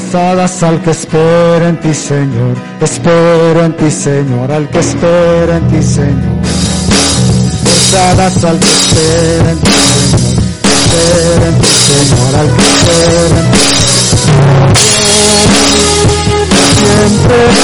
Versadas al que espera en ti, Señor. Espero en ti, Señor, al que espera en ti, Señor. Versadas al que espera en ti, Señor. Espera en ti, Señor, al que espera en ti. Siempre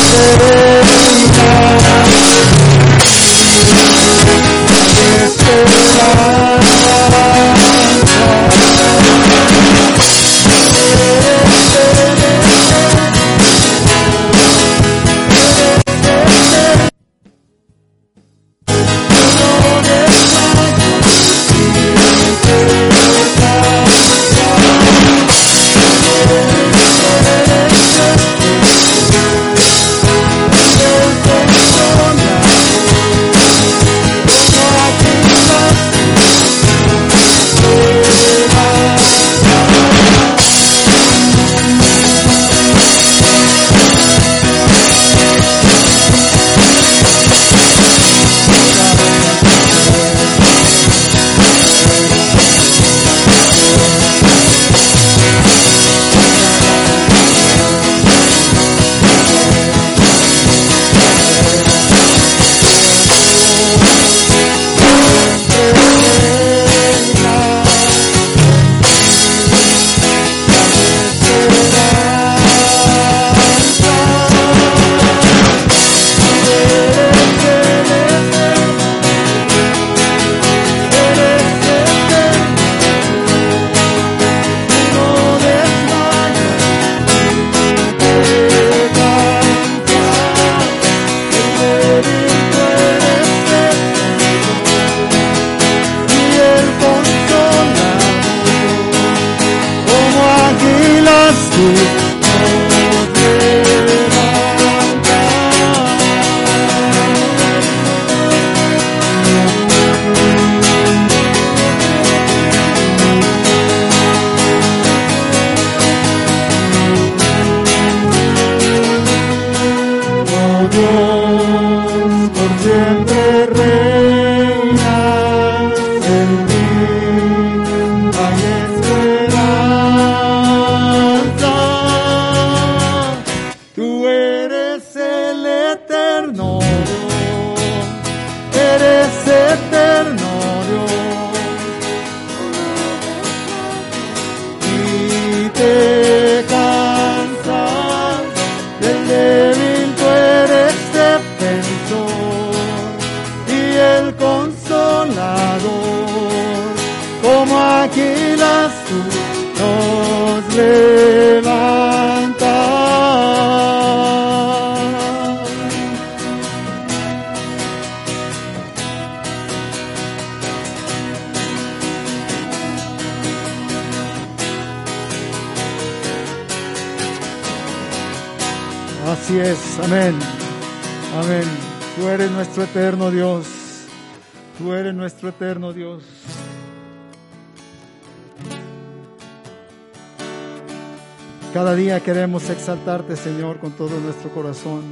queremos exaltarte, Señor, con todo nuestro corazón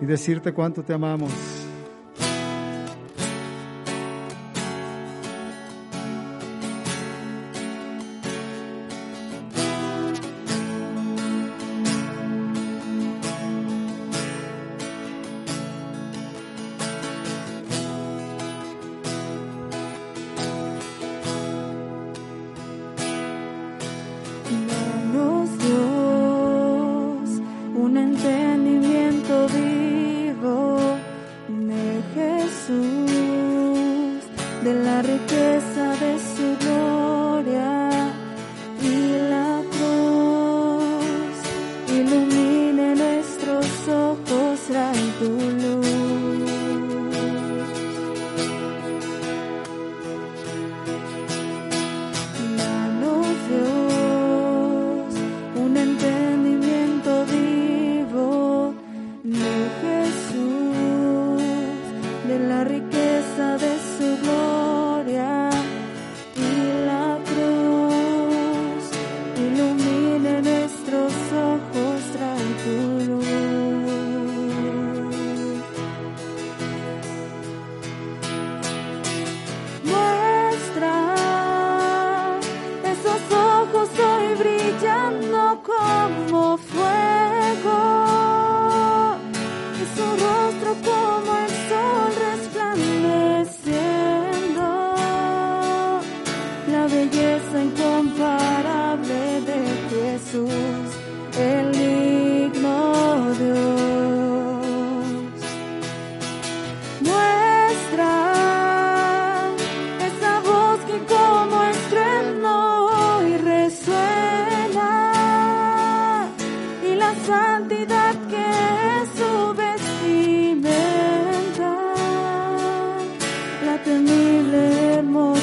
y decirte cuánto te amamos. Temible hermosura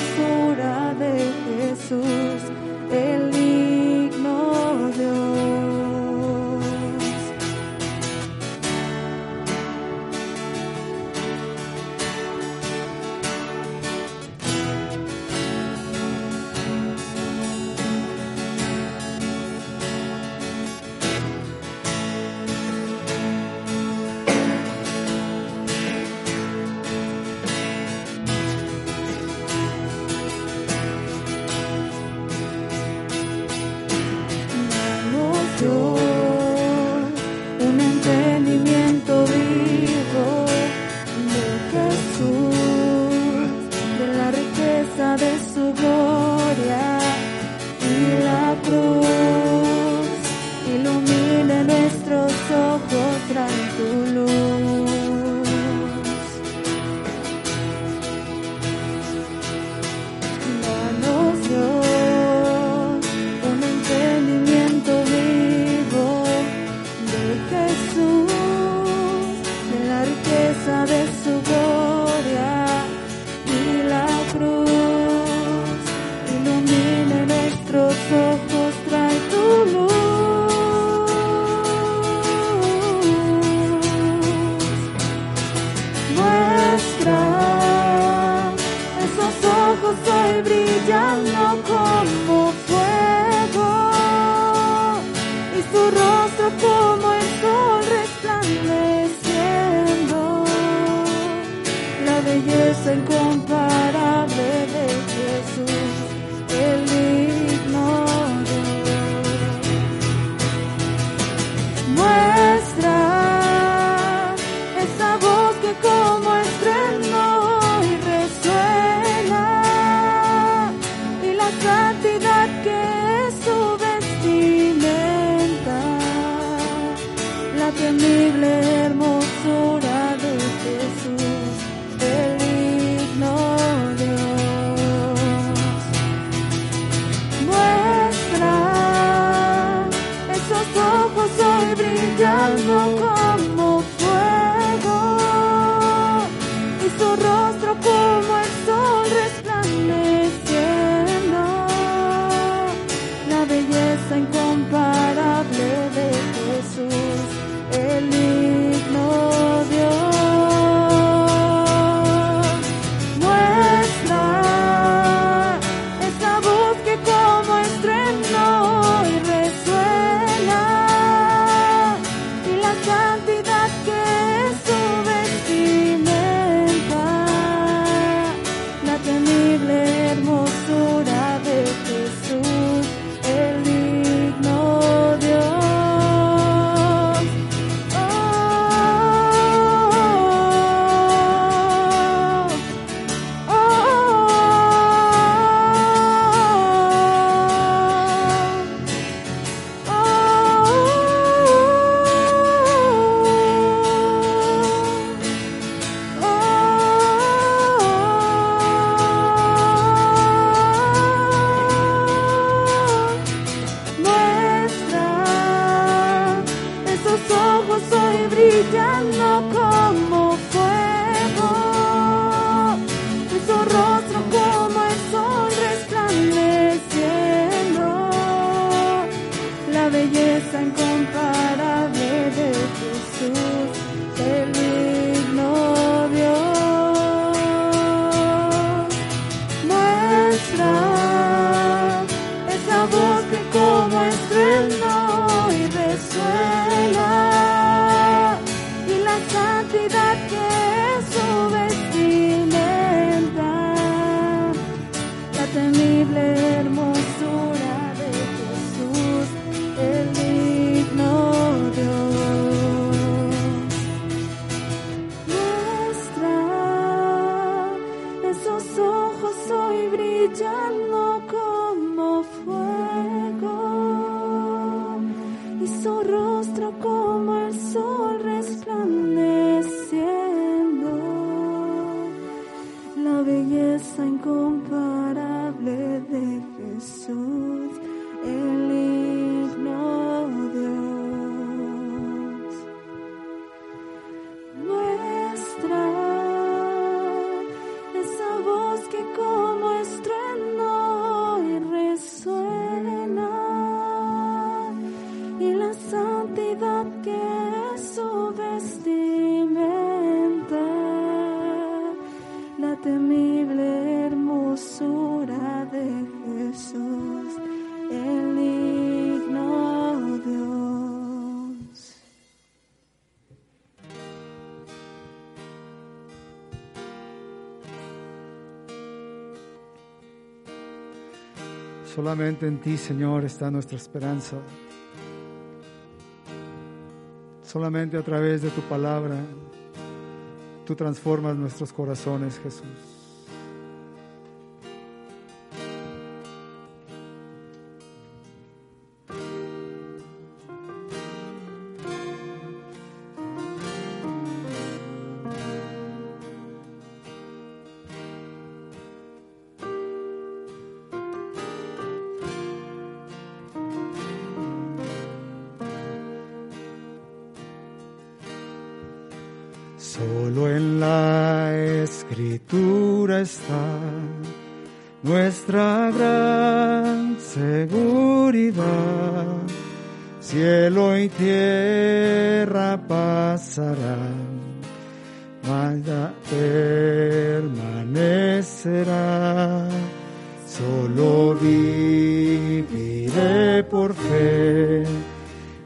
Solamente en ti, Señor, está nuestra esperanza. Solamente a través de tu palabra, tú transformas nuestros corazones, Jesús. Solo en la escritura está nuestra gran seguridad. Cielo y tierra pasarán, maldad permanecerá. Solo viviré por fe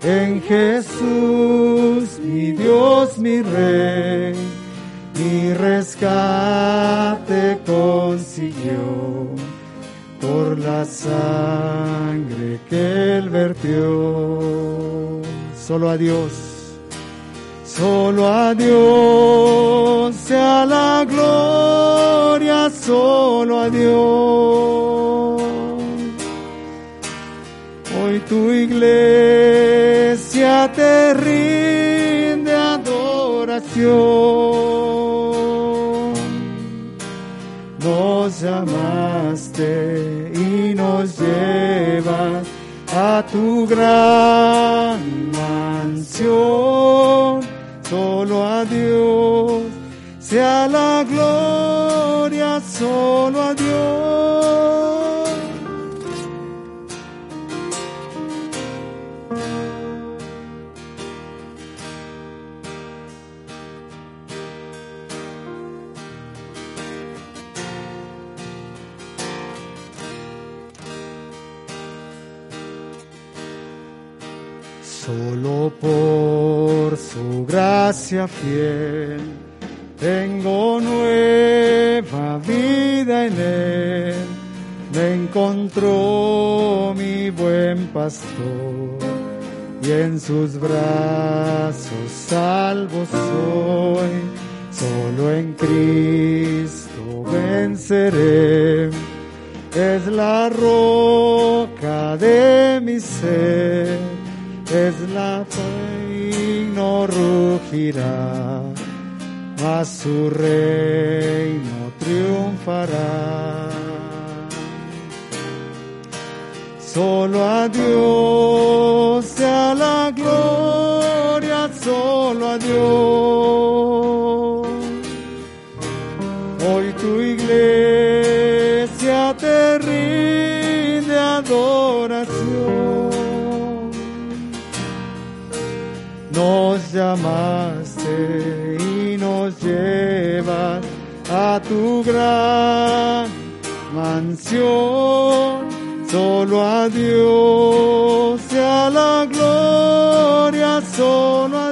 en Jesús, mi Dios, mi Rey, rescate consiguió por la sangre que él vertió. Solo a Dios, solo a Dios sea la gloria, solo a Dios. Hoy tu iglesia te rinde adoración. Llamaste y nos llevas a tu gran mansión. Solo a Dios sea la gloria, solo a Dios. Gracia fiel tengo nueva vida en él. Me encontró mi buen pastor y en sus brazos salvo soy. Solo en Cristo venceré. Es la roca de mi ser es la fe no rugirá, mas su reino triunfará. Solo a Dios sea la gloria, solo a Dios. Hoy tu iglesia te rinde adoración. nos llamaste y nos llevas a tu gran mansión. Solo a Dios sea la gloria, solo a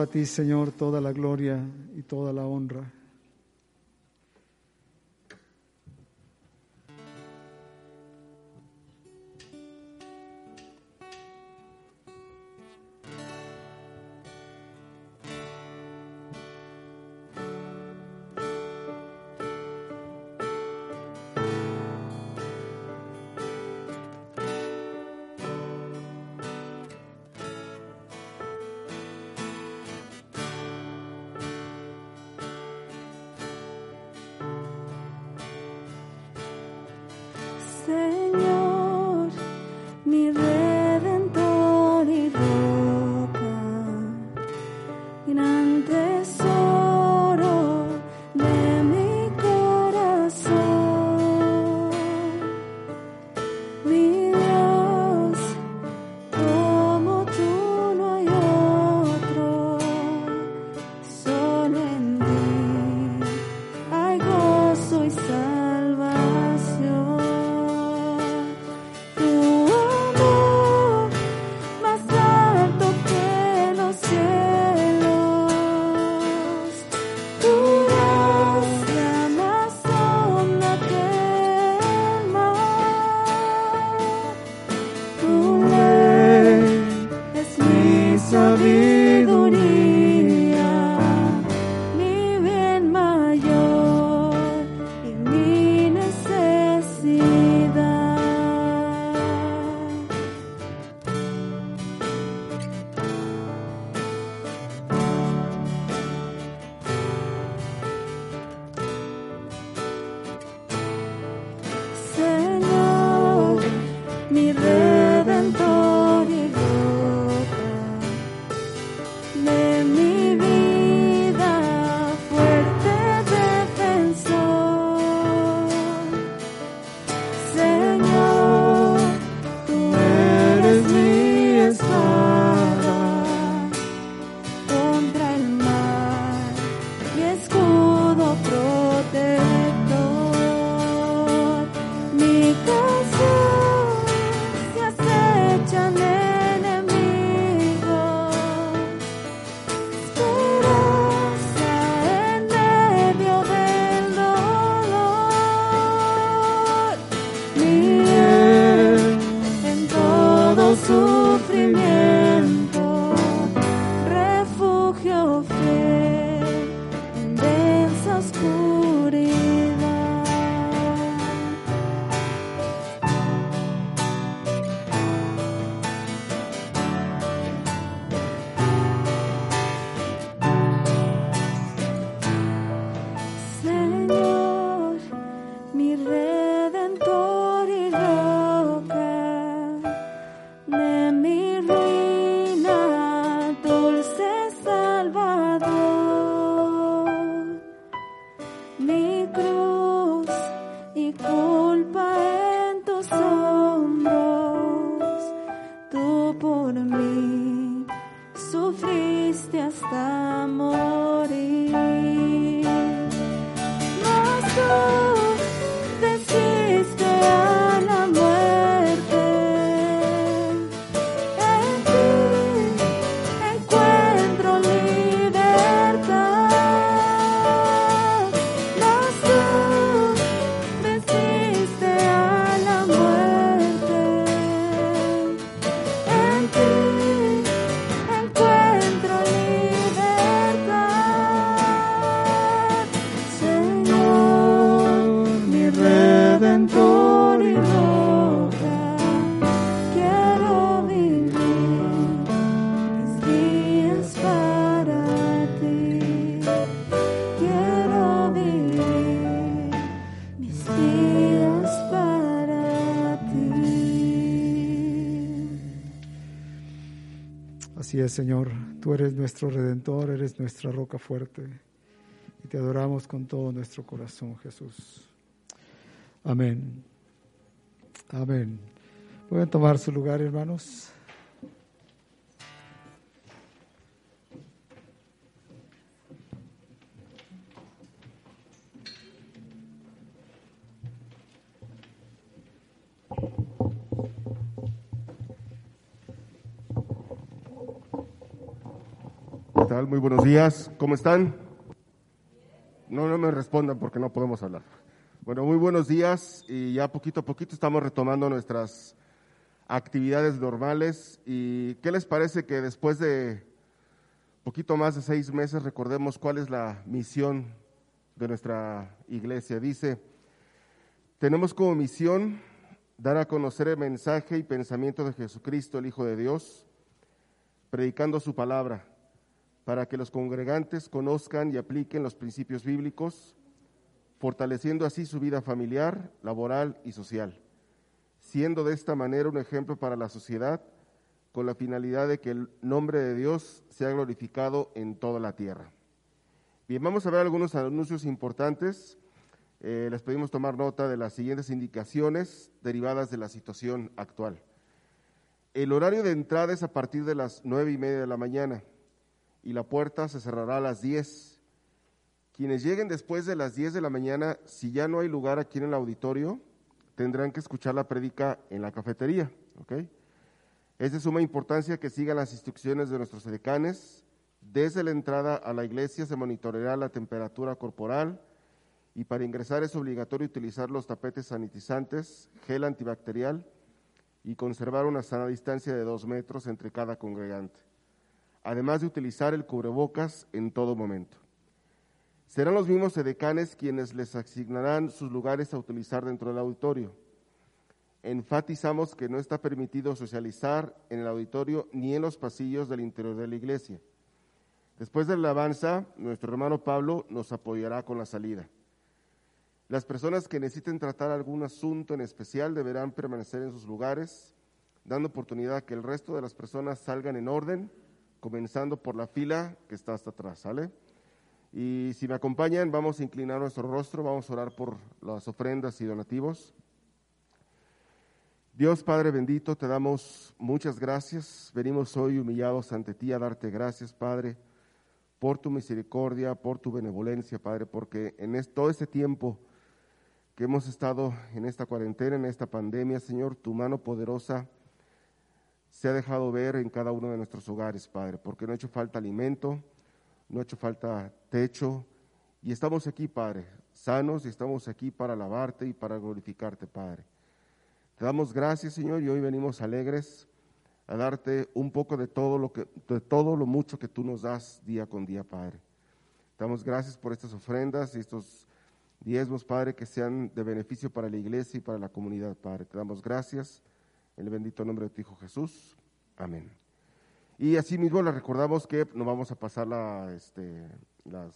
A ti, Señor, toda la gloria y toda la honra. Señor, tú eres nuestro redentor, eres nuestra roca fuerte y te adoramos con todo nuestro corazón, Jesús. Amén. Amén. Pueden tomar su lugar, hermanos. Muy buenos días. ¿Cómo están? No, no me respondan porque no podemos hablar. Bueno, muy buenos días y ya poquito a poquito estamos retomando nuestras actividades normales. ¿Y qué les parece que después de poquito más de seis meses recordemos cuál es la misión de nuestra iglesia? Dice, tenemos como misión dar a conocer el mensaje y pensamiento de Jesucristo, el Hijo de Dios, predicando su palabra para que los congregantes conozcan y apliquen los principios bíblicos, fortaleciendo así su vida familiar, laboral y social, siendo de esta manera un ejemplo para la sociedad con la finalidad de que el nombre de Dios sea glorificado en toda la tierra. Bien, vamos a ver algunos anuncios importantes. Eh, les pedimos tomar nota de las siguientes indicaciones derivadas de la situación actual. El horario de entrada es a partir de las nueve y media de la mañana y la puerta se cerrará a las 10. Quienes lleguen después de las 10 de la mañana, si ya no hay lugar aquí en el auditorio, tendrán que escuchar la prédica en la cafetería. Es de suma importancia que sigan las instrucciones de nuestros decanes. Desde la entrada a la iglesia se monitoreará la temperatura corporal y para ingresar es obligatorio utilizar los tapetes sanitizantes, gel antibacterial y conservar una sana distancia de dos metros entre cada congregante además de utilizar el cubrebocas en todo momento. Serán los mismos edecanes quienes les asignarán sus lugares a utilizar dentro del auditorio. Enfatizamos que no está permitido socializar en el auditorio ni en los pasillos del interior de la iglesia. Después de la alabanza, nuestro hermano Pablo nos apoyará con la salida. Las personas que necesiten tratar algún asunto en especial deberán permanecer en sus lugares, dando oportunidad a que el resto de las personas salgan en orden comenzando por la fila que está hasta atrás, ¿sale? Y si me acompañan, vamos a inclinar nuestro rostro, vamos a orar por las ofrendas y donativos. Dios Padre bendito, te damos muchas gracias. Venimos hoy humillados ante ti a darte gracias, Padre, por tu misericordia, por tu benevolencia, Padre, porque en todo este tiempo que hemos estado en esta cuarentena, en esta pandemia, Señor, tu mano poderosa se ha dejado ver en cada uno de nuestros hogares, Padre, porque no ha hecho falta alimento, no ha hecho falta techo, y estamos aquí, Padre, sanos y estamos aquí para alabarte y para glorificarte, Padre. Te damos gracias, Señor, y hoy venimos alegres a darte un poco de todo lo que, de todo lo mucho que tú nos das día con día, Padre. Damos gracias por estas ofrendas y estos diezmos, Padre, que sean de beneficio para la iglesia y para la comunidad, Padre. Te damos gracias el bendito nombre de tu Hijo Jesús. Amén. Y asimismo les recordamos que no vamos a pasar este, las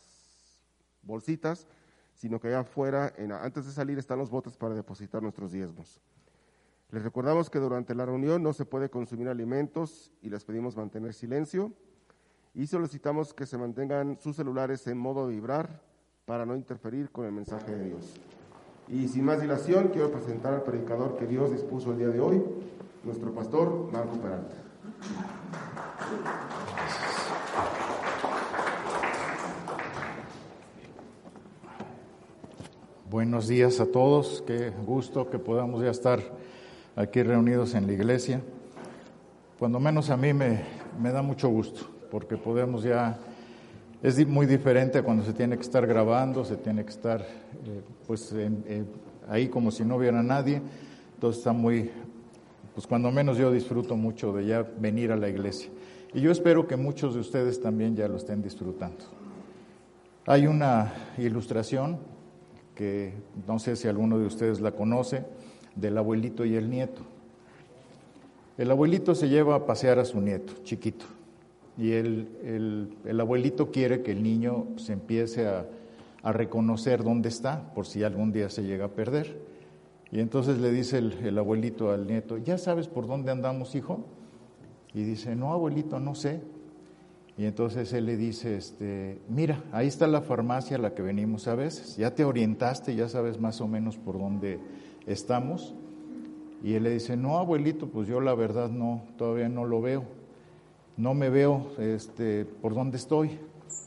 bolsitas, sino que allá afuera, antes de salir, están los botes para depositar nuestros diezmos. Les recordamos que durante la reunión no se puede consumir alimentos y les pedimos mantener silencio y solicitamos que se mantengan sus celulares en modo vibrar para no interferir con el mensaje de Dios. Y sin más dilación, quiero presentar al predicador que Dios dispuso el día de hoy, nuestro pastor Marco Peralta. Buenos días a todos, qué gusto que podamos ya estar aquí reunidos en la iglesia. Cuando menos a mí me, me da mucho gusto, porque podemos ya, es muy diferente cuando se tiene que estar grabando, se tiene que estar eh, pues eh, ahí como si no hubiera nadie, entonces está muy, pues cuando menos yo disfruto mucho de ya venir a la iglesia. Y yo espero que muchos de ustedes también ya lo estén disfrutando. Hay una ilustración que no sé si alguno de ustedes la conoce, del abuelito y el nieto. El abuelito se lleva a pasear a su nieto, chiquito, y el, el, abuelito quiere que el niño se empiece a, a, reconocer dónde está, por si algún día se llega a perder. Y entonces le dice el, el abuelito al nieto, ¿ya sabes por dónde andamos, hijo? Y dice, no, abuelito, no sé. Y entonces él le dice, este, mira, ahí está la farmacia a la que venimos a veces, ya te orientaste, ya sabes más o menos por dónde estamos. Y él le dice, no, abuelito, pues yo la verdad no, todavía no lo veo, no me veo este, por dónde estoy.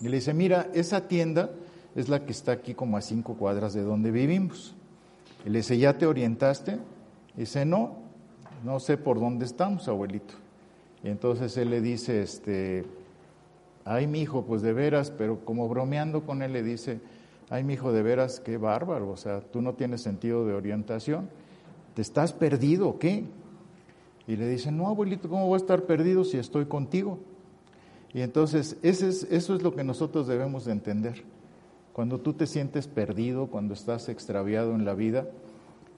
Y le dice, mira, esa tienda es la que está aquí como a cinco cuadras de donde vivimos. Y le dice, ¿ya te orientaste? Y dice, no, no sé por dónde estamos, abuelito. Y entonces él le dice, este, ay, mi hijo, pues de veras, pero como bromeando con él le dice, ay, mi hijo, de veras, qué bárbaro, o sea, tú no tienes sentido de orientación, ¿te estás perdido qué? Y le dice, no, abuelito, ¿cómo voy a estar perdido si estoy contigo? Y entonces, eso es lo que nosotros debemos de entender. Cuando tú te sientes perdido, cuando estás extraviado en la vida,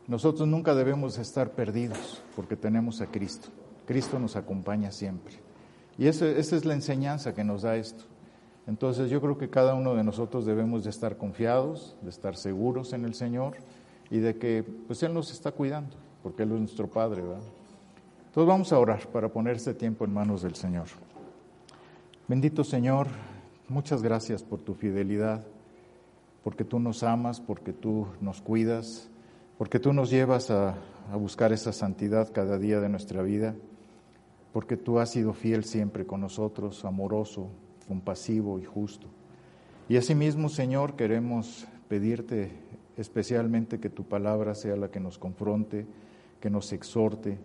nosotros nunca debemos estar perdidos porque tenemos a Cristo. Cristo nos acompaña siempre. Y esa, es la enseñanza que nos da esto. Entonces yo creo que cada uno de nosotros debemos de estar confiados, de estar seguros en el Señor y de que pues Él nos está cuidando, porque Él es nuestro Padre. ¿verdad? Entonces vamos a orar para poner este tiempo en manos del Señor. Bendito Señor, muchas gracias por tu fidelidad, porque tú nos amas, porque tú nos cuidas, porque tú nos llevas a, a buscar esa santidad cada día de nuestra vida porque tú has sido fiel siempre con nosotros, amoroso, compasivo y justo. Y asimismo, Señor, queremos pedirte especialmente que tu palabra sea la que nos confronte, que nos exhorte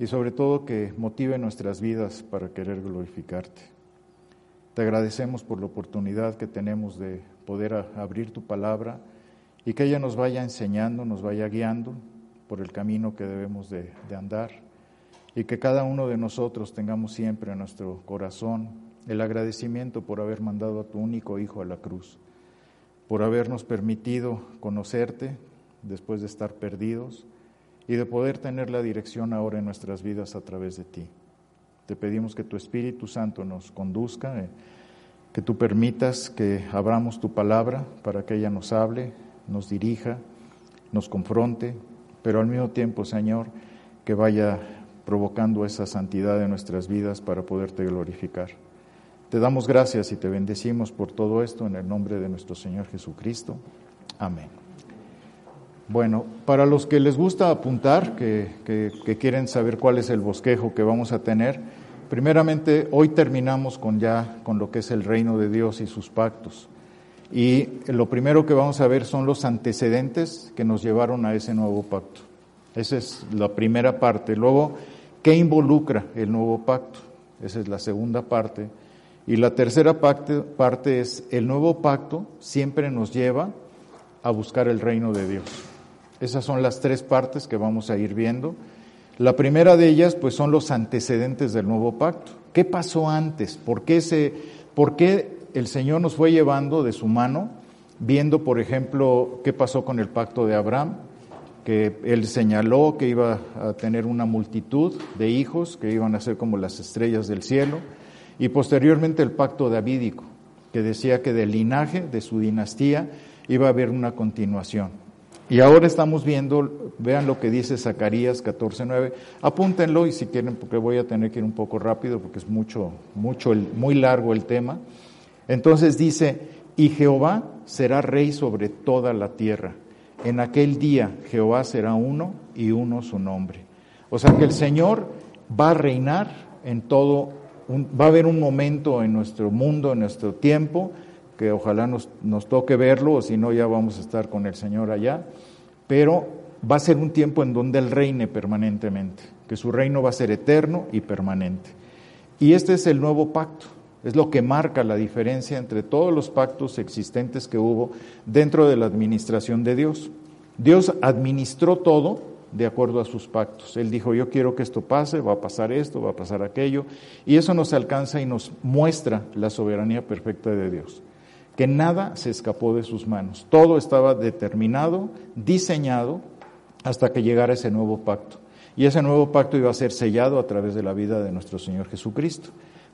y sobre todo que motive nuestras vidas para querer glorificarte. Te agradecemos por la oportunidad que tenemos de poder abrir tu palabra y que ella nos vaya enseñando, nos vaya guiando por el camino que debemos de, de andar y que cada uno de nosotros tengamos siempre en nuestro corazón el agradecimiento por haber mandado a tu único Hijo a la cruz, por habernos permitido conocerte después de estar perdidos y de poder tener la dirección ahora en nuestras vidas a través de ti. Te pedimos que tu Espíritu Santo nos conduzca, eh, que tú permitas que abramos tu palabra para que ella nos hable, nos dirija, nos confronte, pero al mismo tiempo, Señor, que vaya provocando esa santidad en nuestras vidas para poderte glorificar. Te damos gracias y te bendecimos por todo esto en el nombre de nuestro Señor Jesucristo. Amén. Bueno, para los que les gusta apuntar, que, quieren saber cuál es el bosquejo que vamos a tener, primeramente hoy terminamos con ya con lo que es el reino de Dios y sus pactos. Y lo primero que vamos a ver son los antecedentes que nos llevaron a ese nuevo pacto. Esa es la primera parte. Luego ¿Qué involucra el nuevo pacto? Esa es la segunda parte. Y la tercera parte, parte es, el nuevo pacto siempre nos lleva a buscar el reino de Dios. Esas son las tres partes que vamos a ir viendo. La primera de ellas, pues, son los antecedentes del nuevo pacto. ¿Qué pasó antes? ¿Por qué, se, ¿Por qué el Señor nos fue llevando de su mano, viendo, por ejemplo, qué pasó con el pacto de Abraham? que él señaló que iba a tener una multitud de hijos que iban a ser como las estrellas del cielo, y posteriormente el pacto davídico, que decía que del linaje, de su dinastía, iba a haber una continuación. Y ahora estamos viendo, vean lo que dice Zacarías 14:9. Apúntenlo y si quieren, porque voy a tener que ir un poco rápido porque es mucho, mucho, muy largo el tema. Entonces dice, y Jehová será rey sobre toda la tierra. En aquel día Jehová será uno y uno su nombre. O sea que el Señor va a reinar en todo, va a haber un momento en nuestro mundo, en nuestro tiempo, que ojalá nos, nos toque verlo, o si no ya vamos a estar con el Señor allá, pero va a ser un tiempo en donde Él reine permanentemente, que su reino va a ser eterno y permanente. Y este es el nuevo pacto, es lo que marca la diferencia entre todos los pactos existentes que hubo dentro de la administración de Dios. Dios administró todo de acuerdo a sus pactos. Él dijo, yo quiero que esto pase, va a pasar esto, va a pasar aquello, y eso nos alcanza y nos muestra la soberanía perfecta de Dios, que nada se escapó de sus manos, todo estaba determinado, diseñado, hasta que llegara ese nuevo pacto. Y ese nuevo pacto iba a ser sellado a través de la vida de nuestro Señor Jesucristo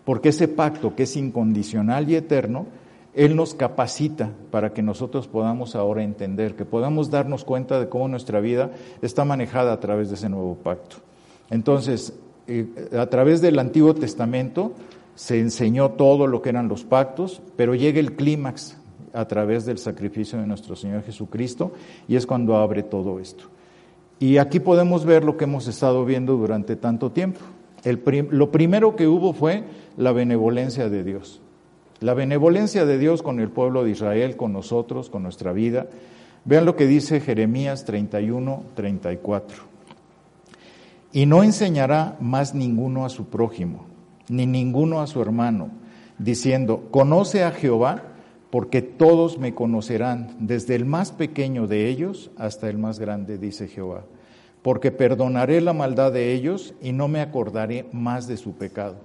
porque ese pacto que es incondicional y eterno, Él nos capacita para que nosotros podamos ahora entender, que podamos darnos cuenta de cómo nuestra vida está manejada a través de ese nuevo pacto. Entonces, eh, a través del Antiguo Testamento se enseñó todo lo que eran los pactos, pero llega el clímax a través del sacrificio de nuestro Señor Jesucristo y es cuando abre todo esto. Y aquí podemos ver lo que hemos estado viendo durante tanto tiempo. lo primero que hubo fue la benevolencia de Dios. La benevolencia de Dios con el pueblo de Israel, con nosotros, con nuestra vida. Vean lo que dice Jeremías 31, 34. Y no enseñará más ninguno a su prójimo, ni ninguno a su hermano, diciendo, conoce a Jehová, porque todos me conocerán, desde el más pequeño de ellos hasta el más grande, dice Jehová. Porque perdonaré la maldad de ellos y no me acordaré más de su pecado.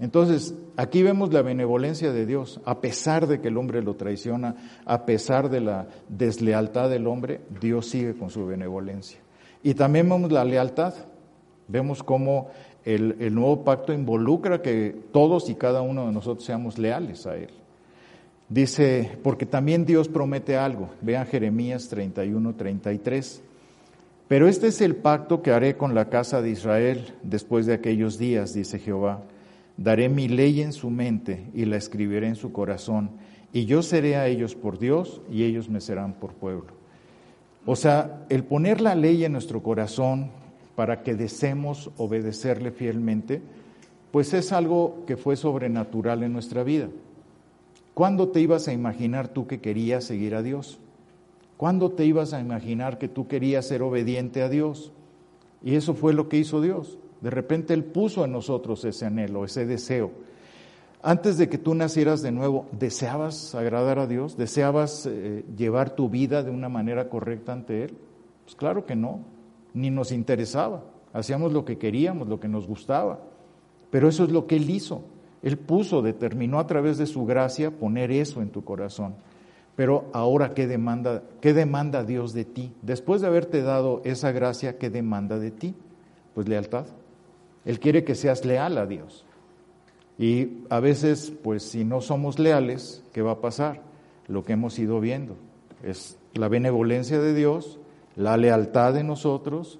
Entonces, aquí vemos la benevolencia de Dios, a pesar de que el hombre lo traiciona, a pesar de la deslealtad del hombre, Dios sigue con su benevolencia. Y también vemos la lealtad, vemos cómo el, el nuevo pacto involucra que todos y cada uno de nosotros seamos leales a Él. Dice, porque también Dios promete algo, vean Jeremías 31, 33. Pero este es el pacto que haré con la casa de Israel después de aquellos días, dice Jehová Daré mi ley en su mente y la escribiré en su corazón, y yo seré a ellos por Dios y ellos me serán por pueblo. O sea, el poner la ley en nuestro corazón para que deseemos obedecerle fielmente, pues es algo que fue sobrenatural en nuestra vida. ¿Cuándo te ibas a imaginar tú que querías seguir a Dios? ¿Cuándo te ibas a imaginar que tú querías ser obediente a Dios? Y eso fue lo que hizo Dios. De repente Él puso en nosotros ese anhelo, ese deseo. Antes de que tú nacieras de nuevo, ¿deseabas agradar a Dios? ¿Deseabas eh, llevar tu vida de una manera correcta ante Él? Pues claro que no, ni nos interesaba. Hacíamos lo que queríamos, lo que nos gustaba. Pero eso es lo que Él hizo. Él puso, determinó a través de su gracia poner eso en tu corazón. Pero ahora, ¿qué demanda, ¿qué demanda Dios de ti? Después de haberte dado esa gracia, ¿qué demanda de ti? Pues lealtad. Él quiere que seas leal a Dios. Y a veces, pues si no somos leales, ¿qué va a pasar? Lo que hemos ido viendo es la benevolencia de Dios, la lealtad de nosotros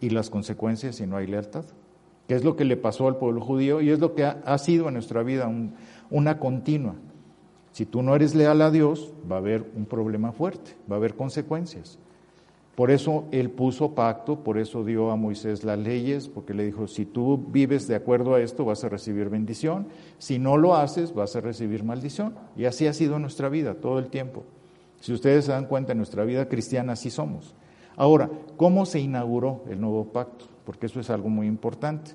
y las consecuencias si no hay lealtad. ¿Qué es lo que le pasó al pueblo judío? Y es lo que ha, sido en nuestra vida una continua. Si tú no eres leal a Dios, va a haber un problema fuerte, va a haber consecuencias. Por eso él puso pacto, por eso dio a Moisés las leyes, porque le dijo, si tú vives de acuerdo a esto vas a recibir bendición, si no lo haces vas a recibir maldición. Y así ha sido nuestra vida todo el tiempo. Si ustedes se dan cuenta, en nuestra vida cristiana así somos. Ahora, ¿cómo se inauguró el nuevo pacto? Porque eso es algo muy importante.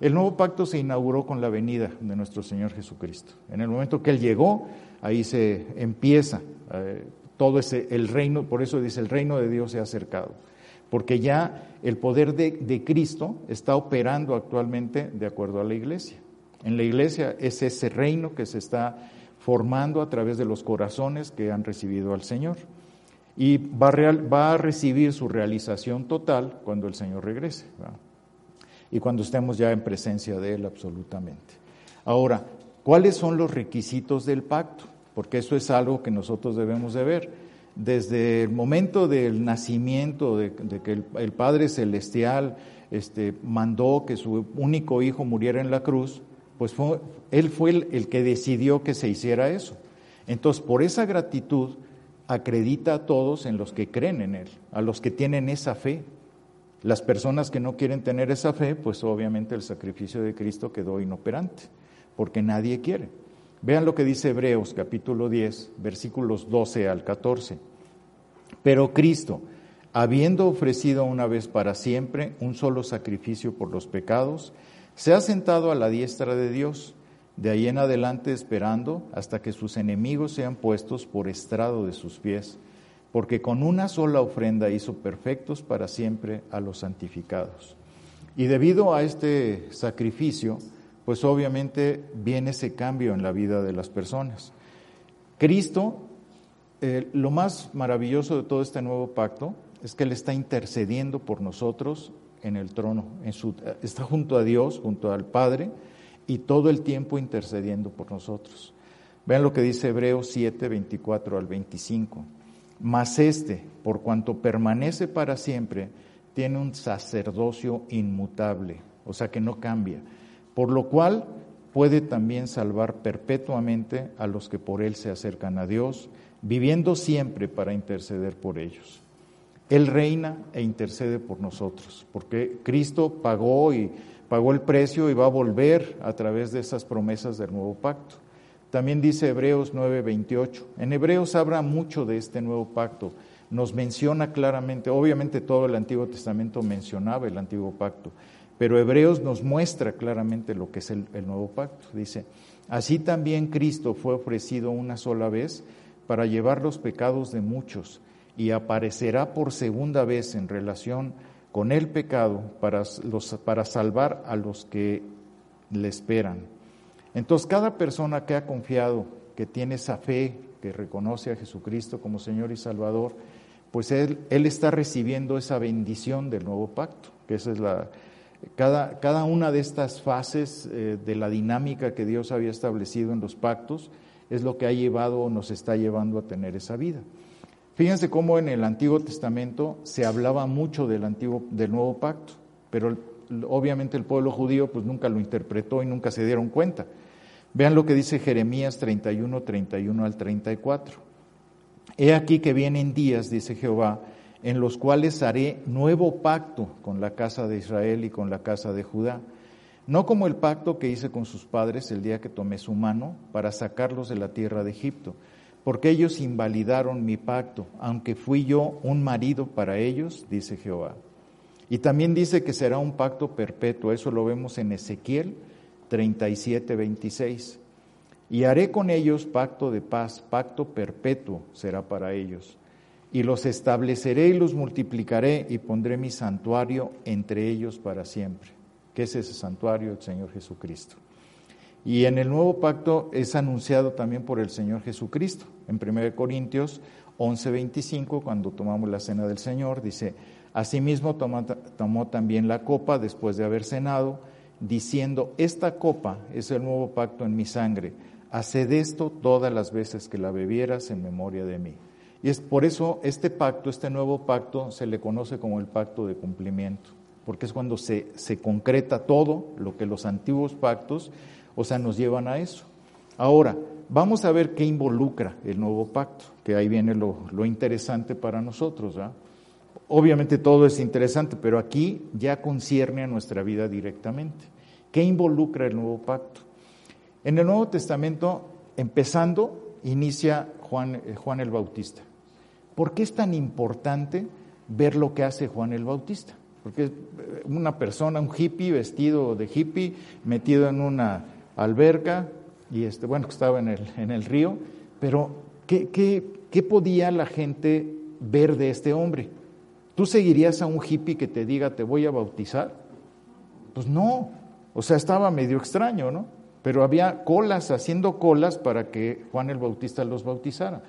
El nuevo pacto se inauguró con la venida de nuestro Señor Jesucristo. En el momento que Él llegó, ahí se empieza. Eh, todo ese, el reino, por eso dice, el reino de Dios se ha acercado. porque ya el poder de, de Cristo está operando actualmente de acuerdo a la iglesia. En la iglesia es ese reino que se está formando a través de los corazones que han recibido al Señor. Y va a, recibir su realización total cuando el Señor regrese. Y cuando estemos ya en presencia de Él absolutamente. Ahora, ¿cuáles son los requisitos del pacto? Porque eso es algo que nosotros debemos de ver. Desde el momento del nacimiento, de, que el, el Padre Celestial este, mandó que su único hijo muriera en la cruz, pues fue, Él fue el, el que decidió que se hiciera eso. Entonces, por esa gratitud, acredita a todos en los que creen en Él, a los que tienen esa fe. Las personas que no quieren tener esa fe, pues obviamente el sacrificio de Cristo quedó inoperante, porque nadie quiere. Vean lo que dice Hebreos capítulo 10, versículos 12 al 14. Pero Cristo, habiendo ofrecido una vez para siempre un solo sacrificio por los pecados, se ha sentado a la diestra de Dios, de ahí en adelante esperando hasta que sus enemigos sean puestos por estrado de sus pies, porque con una sola ofrenda hizo perfectos para siempre a los santificados. Y debido a este sacrificio, pues obviamente viene ese cambio en la vida de las personas. Cristo, eh, lo más maravilloso de todo este nuevo pacto es que Él está intercediendo por nosotros en el trono, en su, está junto a Dios, junto al Padre, y todo el tiempo intercediendo por nosotros. Vean lo que dice Hebreos 7, 24 al 25. Mas este, por cuanto permanece para siempre, tiene un sacerdocio inmutable, o sea que no cambia, por lo cual puede también salvar perpetuamente a los que por él se acercan a Dios, viviendo siempre para interceder por ellos. Él reina e intercede por nosotros, porque Cristo pagó y pagó el precio y va a volver a través de esas promesas del nuevo pacto. También dice Hebreos 9:28. En Hebreos habla mucho de este nuevo pacto. Nos menciona claramente, obviamente todo el Antiguo Testamento mencionaba el antiguo pacto, pero Hebreos nos muestra claramente lo que es el, el nuevo pacto. Dice, así también Cristo fue ofrecido una sola vez para llevar los pecados de muchos y aparecerá por segunda vez en relación con el pecado para, los, para salvar a los que le esperan. Entonces, cada persona que ha confiado, que tiene esa fe, que reconoce a Jesucristo como Señor y Salvador, pues él, él está recibiendo esa bendición del nuevo pacto, que es la... Cada, cada una de estas fases eh, de la dinámica que Dios había establecido en los pactos es lo que ha llevado o nos está llevando a tener esa vida. Fíjense cómo en el Antiguo Testamento se hablaba mucho del, antiguo, del nuevo pacto, pero obviamente el pueblo judío pues nunca lo interpretó y nunca se dieron cuenta. Vean lo que dice Jeremías 31, 31 al 34. He aquí que vienen días, dice Jehová, en los cuales haré nuevo pacto con la casa de Israel y con la casa de Judá, no como el pacto que hice con sus padres el día que tomé su mano para sacarlos de la tierra de Egipto, porque ellos invalidaron mi pacto, aunque fui yo un marido para ellos, dice Jehová. Y también dice que será un pacto perpetuo, eso lo vemos en Ezequiel 37, 26. Y haré con ellos pacto de paz, pacto perpetuo será para ellos. Y los estableceré y los multiplicaré y pondré mi santuario entre ellos para siempre. ¿Qué es ese santuario? El Señor Jesucristo. Y en el nuevo pacto es anunciado también por el Señor Jesucristo. En 1 Corintios 11, 25, cuando tomamos la cena del Señor, dice, Asimismo tomó, tomó también la copa después de haber cenado, diciendo, esta copa es el nuevo pacto en mi sangre, haced esto todas las veces que la bebieras en memoria de mí. Y es por eso este pacto, este nuevo pacto, se le conoce como el pacto de cumplimiento, porque es cuando se, se concreta todo lo que los antiguos pactos, o sea, nos llevan a eso. Ahora, vamos a ver qué involucra el nuevo pacto, que ahí viene lo, lo interesante para nosotros. ¿verdad? Obviamente todo es interesante, pero aquí ya concierne a nuestra vida directamente. ¿Qué involucra el nuevo pacto? En el Nuevo Testamento, empezando, inicia Juan, Juan el Bautista. ¿Por qué es tan importante ver lo que hace Juan el Bautista? Porque una persona, un hippie vestido de hippie, metido en una alberca, y este, bueno, que estaba en el, en el río, pero ¿qué, qué, ¿qué podía la gente ver de este hombre? ¿Tú seguirías a un hippie que te diga te voy a bautizar? Pues no, o sea, estaba medio extraño, ¿no? Pero había colas, haciendo colas para que Juan el Bautista los bautizara.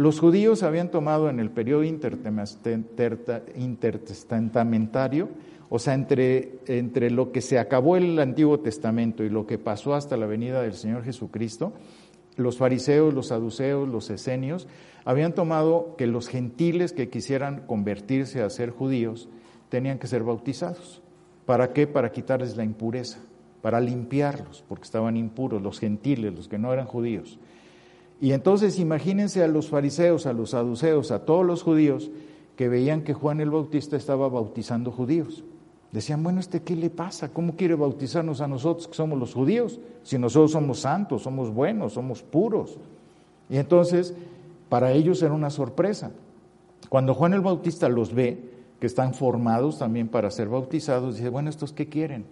Los judíos habían tomado en el periodo intertestamentario, o sea, entre, entre lo que se acabó el Antiguo Testamento y lo que pasó hasta la venida del Señor Jesucristo, los fariseos, los saduceos, los esenios, habían tomado que los gentiles que quisieran convertirse a ser judíos tenían que ser bautizados. ¿Para qué? Para quitarles la impureza, para limpiarlos, porque estaban impuros, los gentiles, los que no eran judíos. Y entonces imagínense a los fariseos, a los saduceos, a todos los judíos que veían que Juan el Bautista estaba bautizando judíos. Decían, bueno, ¿este qué le pasa? ¿Cómo quiere bautizarnos a nosotros que somos los judíos? Si nosotros somos santos, somos buenos, somos puros. Y entonces, para ellos era una sorpresa. Cuando Juan el Bautista los ve, que están formados también para ser bautizados, dice, bueno, ¿estos qué quieren?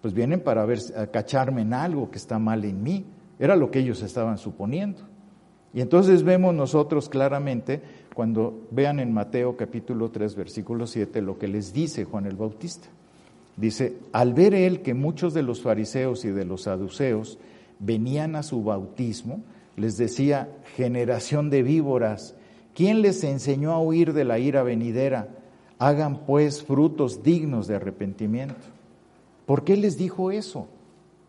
Pues vienen para ver, a cacharme en algo que está mal en mí. Era lo que ellos estaban suponiendo. Y entonces vemos nosotros claramente, cuando vean en Mateo capítulo 3, versículo 7, lo que les dice Juan el Bautista. Dice, al ver él que muchos de los fariseos y de los saduceos venían a su bautismo, les decía, generación de víboras, ¿quién les enseñó a huir de la ira venidera? Hagan pues frutos dignos de arrepentimiento. ¿Por qué les dijo eso?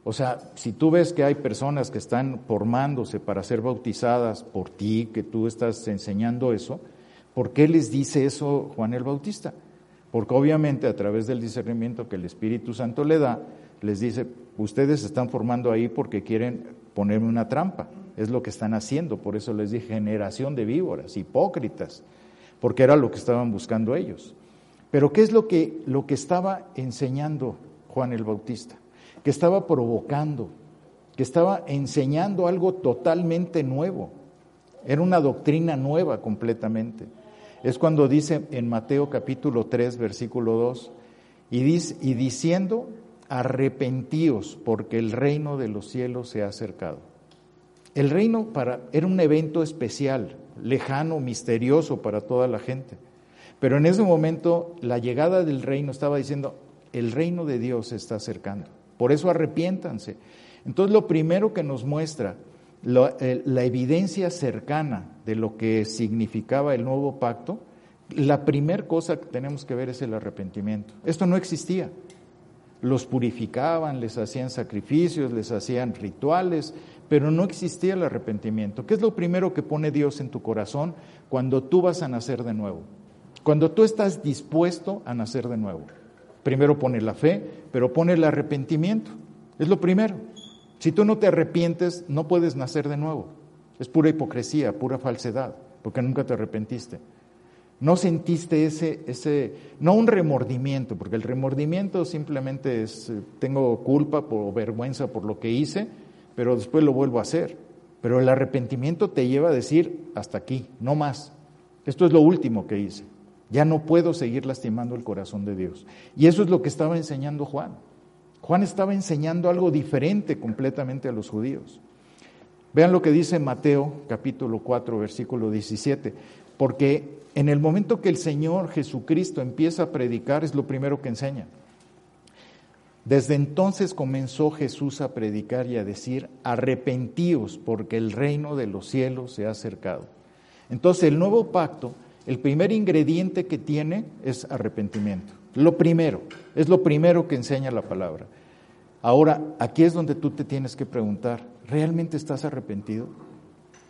O sea, si tú ves que hay personas que están formándose para ser bautizadas por ti, que tú estás enseñando eso, ¿por qué les dice eso Juan el Bautista? Porque obviamente a través del discernimiento que el Espíritu Santo le da, les dice, ustedes se están formando ahí porque quieren ponerme una trampa. Es lo que están haciendo, por eso les dije generación de víboras, hipócritas, porque era lo que estaban buscando ellos. Pero ¿qué es lo que, lo que estaba enseñando Juan el Bautista? Que estaba provocando, que estaba enseñando algo totalmente nuevo. Era una doctrina nueva completamente. Es cuando dice en Mateo capítulo 3, versículo 2, y, dice, y diciendo, arrepentíos porque el reino de los cielos se ha acercado. El reino para, era un evento especial, lejano, misterioso para toda la gente. Pero en ese momento la llegada del reino estaba diciendo, el reino de Dios se está acercando. Por eso arrepiéntanse. Entonces lo primero que nos muestra eh, la, evidencia cercana de lo que significaba el nuevo pacto, la primera cosa que tenemos que ver es el arrepentimiento. Esto no existía. Los purificaban, les hacían sacrificios, les hacían rituales, pero no existía el arrepentimiento. ¿Qué es lo primero que pone Dios en tu corazón cuando tú vas a nacer de nuevo? Cuando tú estás dispuesto a nacer de nuevo. Primero pone la fe, pero pone el arrepentimiento. Es lo primero. Si tú no te arrepientes, no puedes nacer de nuevo. Es pura hipocresía, pura falsedad, porque nunca te arrepentiste. No sentiste ese, ese, no un remordimiento, porque el remordimiento simplemente es, eh, tengo culpa o vergüenza por lo que hice, pero después lo vuelvo a hacer. Pero el arrepentimiento te lleva a decir, hasta aquí, no más. Esto es lo último que hice. Ya no puedo seguir lastimando el corazón de Dios. Y eso es lo que estaba enseñando Juan. Juan estaba enseñando algo diferente completamente a los judíos. Vean lo que dice Mateo capítulo 4 versículo 17, porque en el momento que el Señor Jesucristo empieza a predicar es lo primero que enseña. Desde entonces comenzó Jesús a predicar y a decir, arrepentíos porque el reino de los cielos se ha acercado. Entonces el nuevo pacto el primer ingrediente que tiene es arrepentimiento. Lo primero, es lo primero que enseña la palabra. Ahora, aquí es donde tú te tienes que preguntar, ¿realmente estás arrepentido?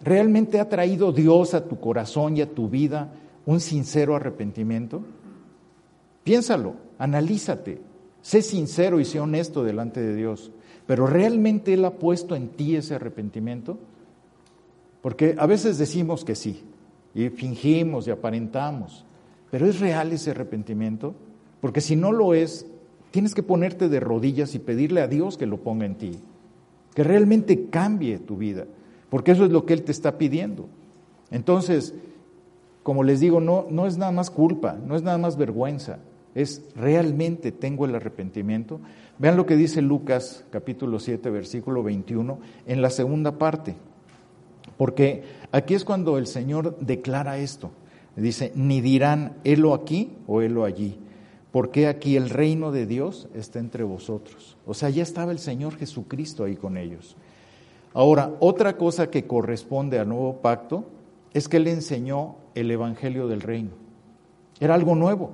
¿Realmente ha traído Dios a tu corazón y a tu vida un sincero arrepentimiento? Piénsalo, analízate, sé sincero y sé honesto delante de Dios. Pero ¿realmente Él ha puesto en ti ese arrepentimiento? Porque a veces decimos que sí, y fingimos y aparentamos. Pero ¿es real ese arrepentimiento? Porque si no lo es, tienes que ponerte de rodillas y pedirle a Dios que lo ponga en ti, que realmente cambie tu vida, porque eso es lo que Él te está pidiendo. Entonces, como les digo, no, no es nada más culpa, no es nada más vergüenza, es realmente tengo el arrepentimiento. Vean lo que dice Lucas capítulo 7, versículo 21, en la segunda parte. Porque aquí es cuando el Señor declara esto. Dice, ni dirán, helo aquí o helo allí, porque aquí el reino de Dios está entre vosotros. O sea, ya estaba el Señor Jesucristo ahí con ellos. Ahora, otra cosa que corresponde al nuevo pacto es que Él enseñó el Evangelio del reino. Era algo nuevo.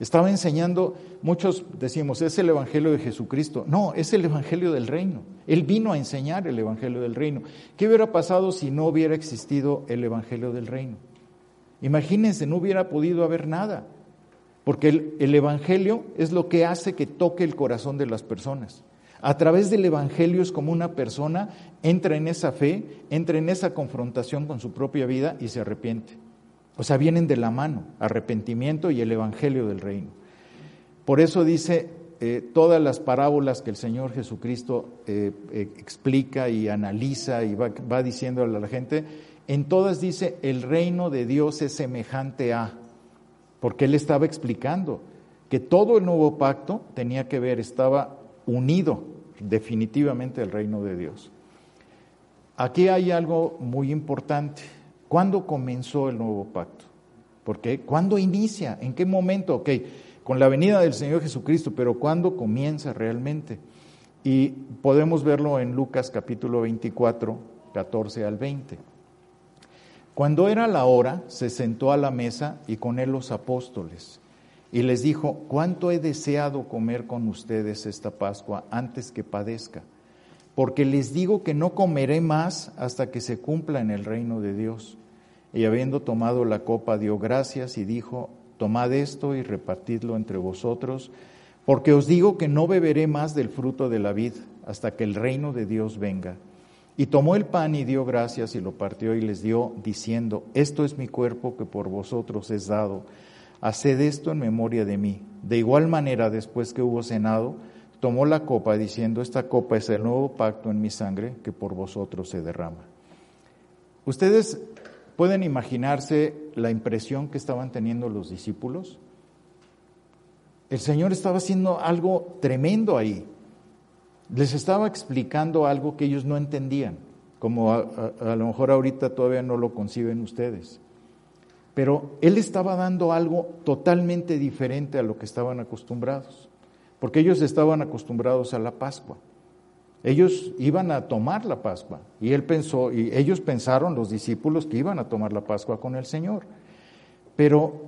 Estaba enseñando, muchos decimos, es el Evangelio de Jesucristo. No, es el Evangelio del reino. Él vino a enseñar el Evangelio del reino. ¿Qué hubiera pasado si no hubiera existido el Evangelio del reino? Imagínense, no hubiera podido haber nada, porque el, el, Evangelio es lo que hace que toque el corazón de las personas. A través del Evangelio es como una persona entra en esa fe, entra en esa confrontación con su propia vida y se arrepiente. O sea, vienen de la mano, arrepentimiento y el Evangelio del reino. Por eso dice eh, todas las parábolas que el Señor Jesucristo eh, eh, explica y analiza y va, diciendo a la gente, en todas dice, el reino de Dios es semejante a, porque Él estaba explicando que todo el nuevo pacto tenía que ver, estaba unido definitivamente al reino de Dios. Aquí hay algo muy importante. ¿Cuándo comenzó el nuevo pacto? ¿Por qué? ¿Cuándo inicia? ¿En qué momento? Ok, con la venida del Señor Jesucristo, pero ¿cuándo comienza realmente? Y podemos verlo en Lucas capítulo 24, 14 al 20. Cuando era la hora, se sentó a la mesa y con él los apóstoles. Y les dijo, ¿cuánto he deseado comer con ustedes esta Pascua antes que padezca? Porque les digo que no comeré más hasta que se cumpla en el reino de Dios. Y habiendo tomado la copa, dio gracias y dijo, tomad esto y repartidlo entre vosotros, porque os digo que no beberé más del fruto de la vid hasta que el reino de Dios venga. Y tomó el pan y dio gracias y lo partió y les dio, diciendo, esto es mi cuerpo que por vosotros es dado, haced esto en memoria de mí. De igual manera, después que hubo cenado, tomó la copa diciendo, esta copa es el nuevo pacto en mi sangre que por vosotros se derrama. Ustedes pueden imaginarse la impresión que estaban teniendo los discípulos. El Señor estaba haciendo algo tremendo ahí les estaba explicando algo que ellos no entendían, como a, lo mejor ahorita todavía no lo conciben ustedes. Pero él estaba dando algo totalmente diferente a lo que estaban acostumbrados, porque ellos estaban acostumbrados a la Pascua. Ellos iban a tomar la Pascua y él pensó y ellos pensaron los discípulos que iban a tomar la Pascua con el Señor. Pero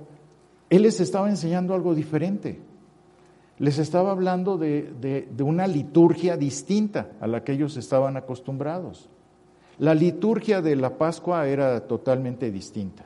él les estaba enseñando algo diferente les estaba hablando de, una liturgia distinta a la que ellos estaban acostumbrados. La liturgia de la Pascua era totalmente distinta.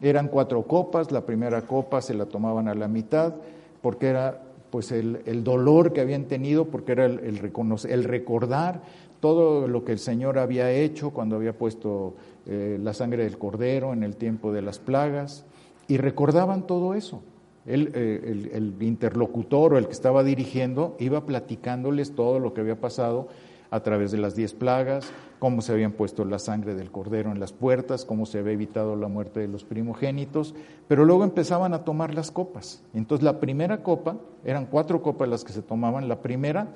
Eran cuatro copas, la primera copa se la tomaban a la mitad porque era pues el, dolor que habían tenido, porque era el, el, recordar todo lo que el Señor había hecho cuando había puesto eh, la sangre del cordero en el tiempo de las plagas, y recordaban todo eso. Eh, el, interlocutor o el que estaba dirigiendo iba platicándoles todo lo que había pasado a través de las diez plagas, cómo se habían puesto la sangre del cordero en las puertas, cómo se había evitado la muerte de los primogénitos, pero luego empezaban a tomar las copas. Entonces la primera copa, eran cuatro copas las que se tomaban, la primera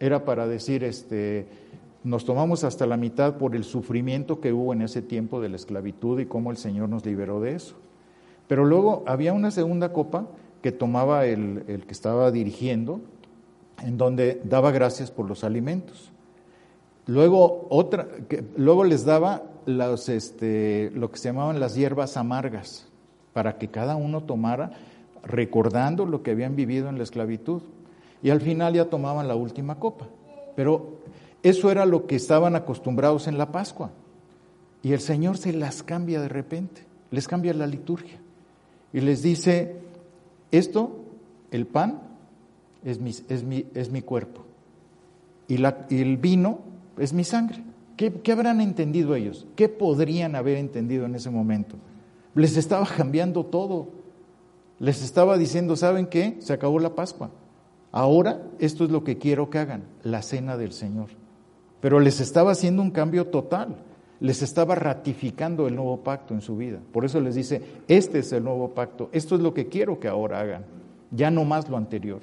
era para decir, este, nos tomamos hasta la mitad por el sufrimiento que hubo en ese tiempo de la esclavitud y cómo el Señor nos liberó de eso. Pero luego había una segunda copa que tomaba el, que estaba dirigiendo, en donde daba gracias por los alimentos. Luego, otra, luego les daba los, este, lo que se llamaban las hierbas amargas, para que cada uno tomara recordando lo que habían vivido en la esclavitud. Y al final ya tomaban la última copa. Pero eso era lo que estaban acostumbrados en la Pascua. Y el Señor se las cambia de repente, les cambia la liturgia y les dice, esto, el pan, es mi, es mi, es mi cuerpo y, la, el vino es mi sangre. ¿Qué, ¿Qué habrán entendido ellos? ¿Qué podrían haber entendido en ese momento? Les estaba cambiando todo. Les estaba diciendo, ¿saben qué? Se acabó la Pascua. Ahora esto es lo que quiero que hagan, la cena del Señor. Pero les estaba haciendo un cambio total les estaba ratificando el nuevo pacto en su vida. Por eso les dice, este es el nuevo pacto, esto es lo que quiero que ahora hagan, ya no más lo anterior.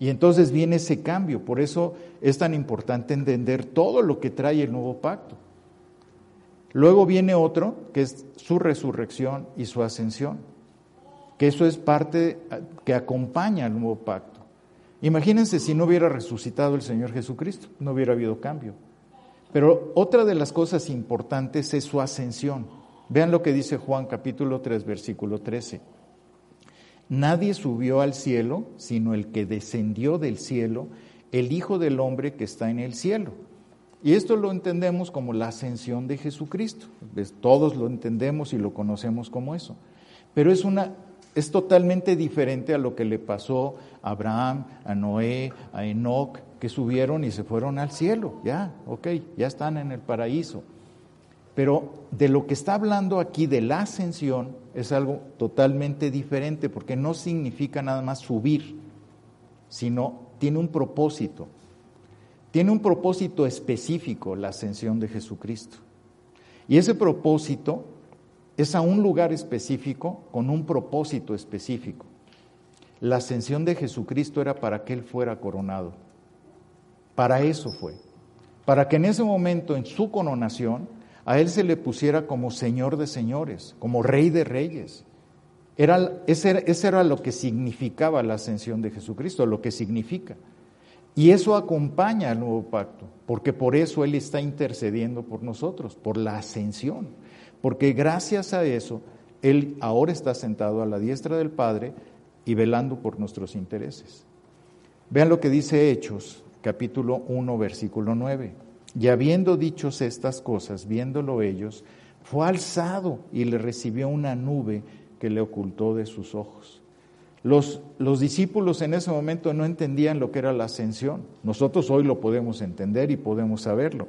Y entonces viene ese cambio, por eso es tan importante entender todo lo que trae el nuevo pacto. Luego viene otro, que es su resurrección y su ascensión, que eso es parte que acompaña al nuevo pacto. Imagínense si no hubiera resucitado el Señor Jesucristo, no hubiera habido cambio. Pero otra de las cosas importantes es su ascensión. Vean lo que dice Juan capítulo 3, versículo 13. Nadie subió al cielo, sino el que descendió del cielo, el Hijo del Hombre que está en el cielo. Y esto lo entendemos como la ascensión de Jesucristo. Todos lo entendemos y lo conocemos como eso. Pero es una es totalmente diferente a lo que le pasó a Abraham, a Noé, a Enoch, que subieron y se fueron al cielo. Ya, ok, ya están en el paraíso. Pero de lo que está hablando aquí de la ascensión es algo totalmente diferente, porque no significa nada más subir, sino tiene un propósito. Tiene un propósito específico la ascensión de Jesucristo. Y ese propósito es a un lugar específico con un propósito específico. La ascensión de Jesucristo era para que Él fuera coronado. Para eso fue. Para que en ese momento, en su coronación, a Él se le pusiera como Señor de señores, como Rey de reyes. Era, ese, ese era lo que significaba la ascensión de Jesucristo, lo que significa. Y eso acompaña al nuevo pacto, porque por eso Él está intercediendo por nosotros, por la ascensión. Porque gracias a eso, Él ahora está sentado a la diestra del Padre y velando por nuestros intereses. Vean lo que dice Hechos, capítulo 1, versículo 9. Y habiendo dicho estas cosas, viéndolo ellos, fue alzado y le recibió una nube que le ocultó de sus ojos. Los, los, discípulos en ese momento no entendían lo que era la ascensión. Nosotros hoy lo podemos entender y podemos saberlo.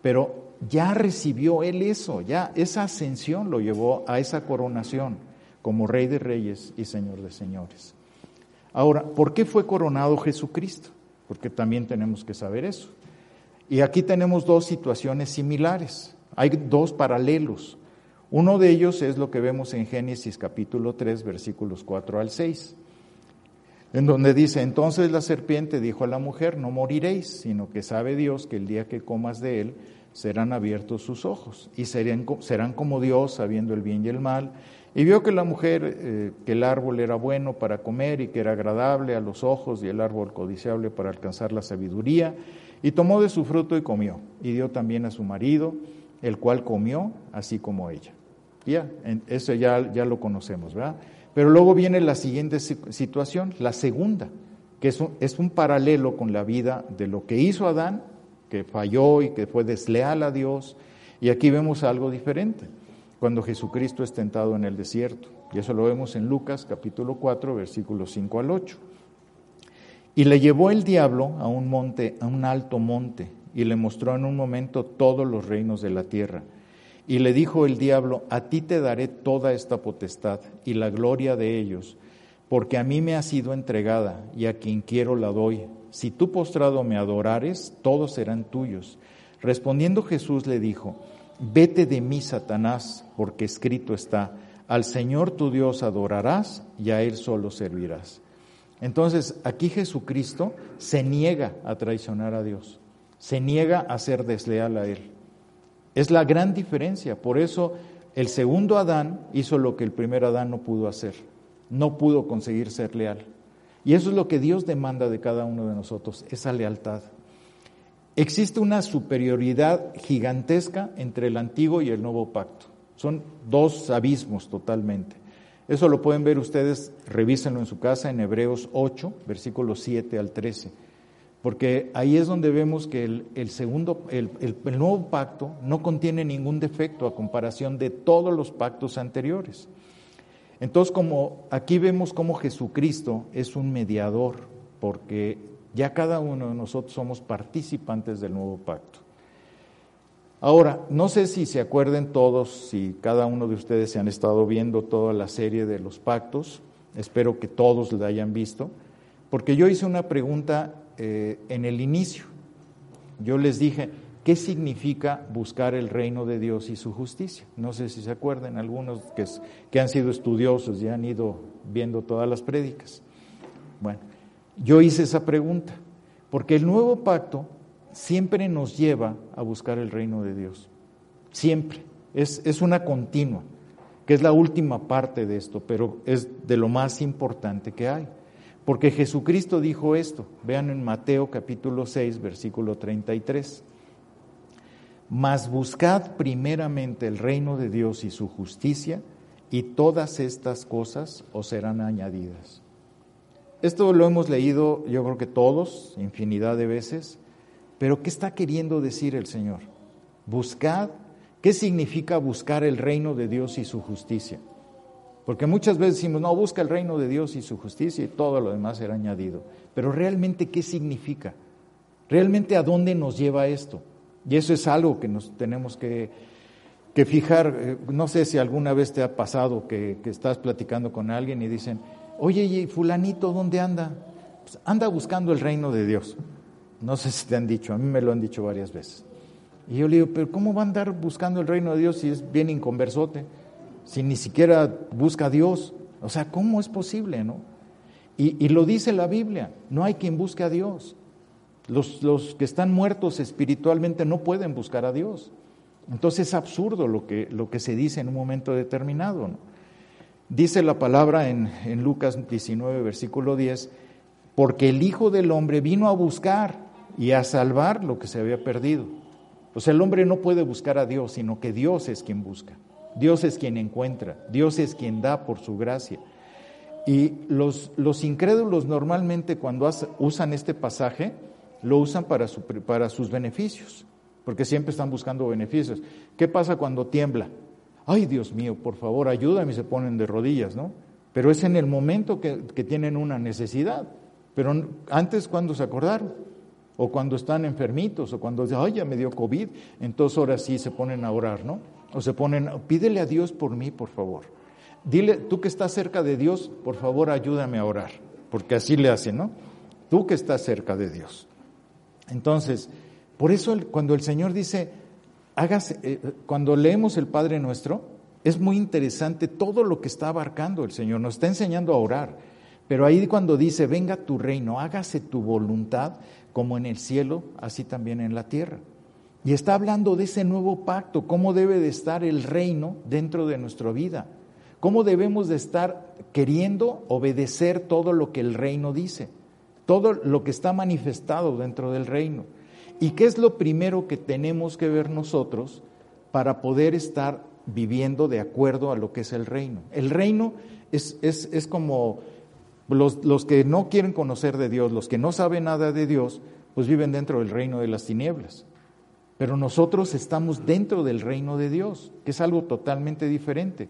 Pero ya recibió él eso, ya esa ascensión lo llevó a esa coronación como Rey de Reyes y Señor de Señores. Ahora, ¿por qué fue coronado Jesucristo? Porque también tenemos que saber eso. Y aquí tenemos dos situaciones similares, hay dos paralelos. Uno de ellos es lo que vemos en Génesis capítulo 3, versículos 4 al 6, en donde dice, entonces la serpiente dijo a la mujer, no moriréis, sino que sabe Dios que el día que comas de él, serán abiertos sus ojos y serán, como Dios sabiendo el bien y el mal. Y vio que la mujer, eh, que el árbol era bueno para comer y que era agradable a los ojos y el árbol codiciable para alcanzar la sabiduría, y tomó de su fruto y comió, y dio también a su marido, el cual comió así como ella. Ya, eso ya, ya lo conocemos, ¿verdad? Pero luego viene la siguiente situación, la segunda, que es un, es un paralelo con la vida de lo que hizo Adán que falló y que fue desleal a Dios. Y aquí vemos algo diferente, cuando Jesucristo es tentado en el desierto. Y eso lo vemos en Lucas capítulo 4, versículos 5 al 8. Y le llevó el diablo a un monte, a un alto monte, y le mostró en un momento todos los reinos de la tierra. Y le dijo el diablo, a ti te daré toda esta potestad y la gloria de ellos, porque a mí me ha sido entregada y a quien quiero la doy si tú postrado me adorares, todos serán tuyos. Respondiendo Jesús le dijo, vete de mí, Satanás, porque escrito está, al Señor tu Dios adorarás y a Él solo servirás. Entonces, aquí Jesucristo se niega a traicionar a Dios, se niega a ser desleal a Él. Es la gran diferencia, por eso el segundo Adán hizo lo que el primer Adán no pudo hacer, no pudo conseguir ser leal. Y eso es lo que Dios demanda de cada uno de nosotros, esa lealtad. Existe una superioridad gigantesca entre el antiguo y el nuevo pacto. Son dos abismos totalmente. Eso lo pueden ver ustedes, revísenlo en su casa en Hebreos 8, versículos 7 al 13. Porque ahí es donde vemos que el, segundo, el nuevo pacto no contiene ningún defecto a comparación de todos los pactos anteriores. Entonces, como aquí vemos cómo Jesucristo es un mediador, porque ya cada uno de nosotros somos participantes del nuevo pacto. Ahora, no sé si se acuerden todos, si cada uno de ustedes se han estado viendo toda la serie de los pactos, espero que todos la hayan visto, porque yo hice una pregunta eh, en el inicio. Yo les dije, ¿Qué significa buscar el reino de Dios y su justicia? No sé si se acuerdan algunos que, que han sido estudiosos y han ido viendo todas las prédicas. Bueno, yo hice esa pregunta, porque el nuevo pacto siempre nos lleva a buscar el reino de Dios. Siempre. Es, es una continua, que es la última parte de esto, pero es de lo más importante que hay. Porque Jesucristo dijo esto, vean en Mateo capítulo 6, versículo 33. Mas buscad primeramente el reino de Dios y su justicia, y todas estas cosas os serán añadidas. Esto lo hemos leído yo creo que todos, infinidad de veces, pero ¿qué está queriendo decir el Señor? Buscad, ¿qué significa buscar el reino de Dios y su justicia? Porque muchas veces decimos, no, busca el reino de Dios y su justicia y todo lo demás será añadido. Pero realmente, ¿qué significa? ¿Realmente a dónde nos lleva esto? Y eso es algo que nos tenemos que, que fijar. Eh, no sé si alguna vez te ha pasado que, que estás platicando con alguien y dicen, oye, ¿y fulanito dónde anda? Pues anda buscando el reino de Dios. No sé si te han dicho, a mí me lo han dicho varias veces. Y yo le digo, pero ¿cómo va a andar buscando el reino de Dios si es bien inconversote? Si ni siquiera busca a Dios. O sea, ¿cómo es posible, no? Y, y lo dice la Biblia, no hay quien busque a Dios. Los, los, que están muertos espiritualmente no pueden buscar a Dios. Entonces es absurdo lo que, lo que se dice en un momento determinado. ¿no? Dice la palabra en, en Lucas 19, versículo 10, porque el Hijo del Hombre vino a buscar y a salvar lo que se había perdido. O sea, el hombre no puede buscar a Dios, sino que Dios es quien busca. Dios es quien encuentra, Dios es quien da por su gracia. Y los, los incrédulos normalmente cuando usan este pasaje, lo usan para, su, para sus beneficios, porque siempre están buscando beneficios. ¿Qué pasa cuando tiembla? ay Dios mío, por favor, ayúdame y se ponen de rodillas, ¿no? Pero es en el momento que, que tienen una necesidad. Pero antes, cuando se acordaron? O cuando están enfermitos, o cuando dicen, ay, ya me dio COVID, entonces ahora sí se ponen a orar, ¿no? O se ponen, pídele a Dios por mí, por favor. Dile, tú que estás cerca de Dios, por favor, ayúdame a orar. Porque así le hacen, ¿no? Tú que estás cerca de Dios. Entonces, por eso cuando el Señor dice, hágase, eh, cuando leemos el Padre Nuestro, es muy interesante todo lo que está abarcando el Señor. Nos está enseñando a orar. Pero ahí cuando dice, venga tu reino, hágase tu voluntad, como en el cielo, así también en la tierra. Y está hablando de ese nuevo pacto, cómo debe de estar el reino dentro de nuestra vida, cómo debemos de estar queriendo obedecer todo lo que el reino dice, todo lo que está manifestado dentro del reino. ¿Y qué es lo primero que tenemos que ver nosotros para poder estar viviendo de acuerdo a lo que es el reino? El reino es, es, es como los, los, que no quieren conocer de Dios, los que no saben nada de Dios, pues viven dentro del reino de las tinieblas. Pero nosotros estamos dentro del reino de Dios, que es algo totalmente diferente.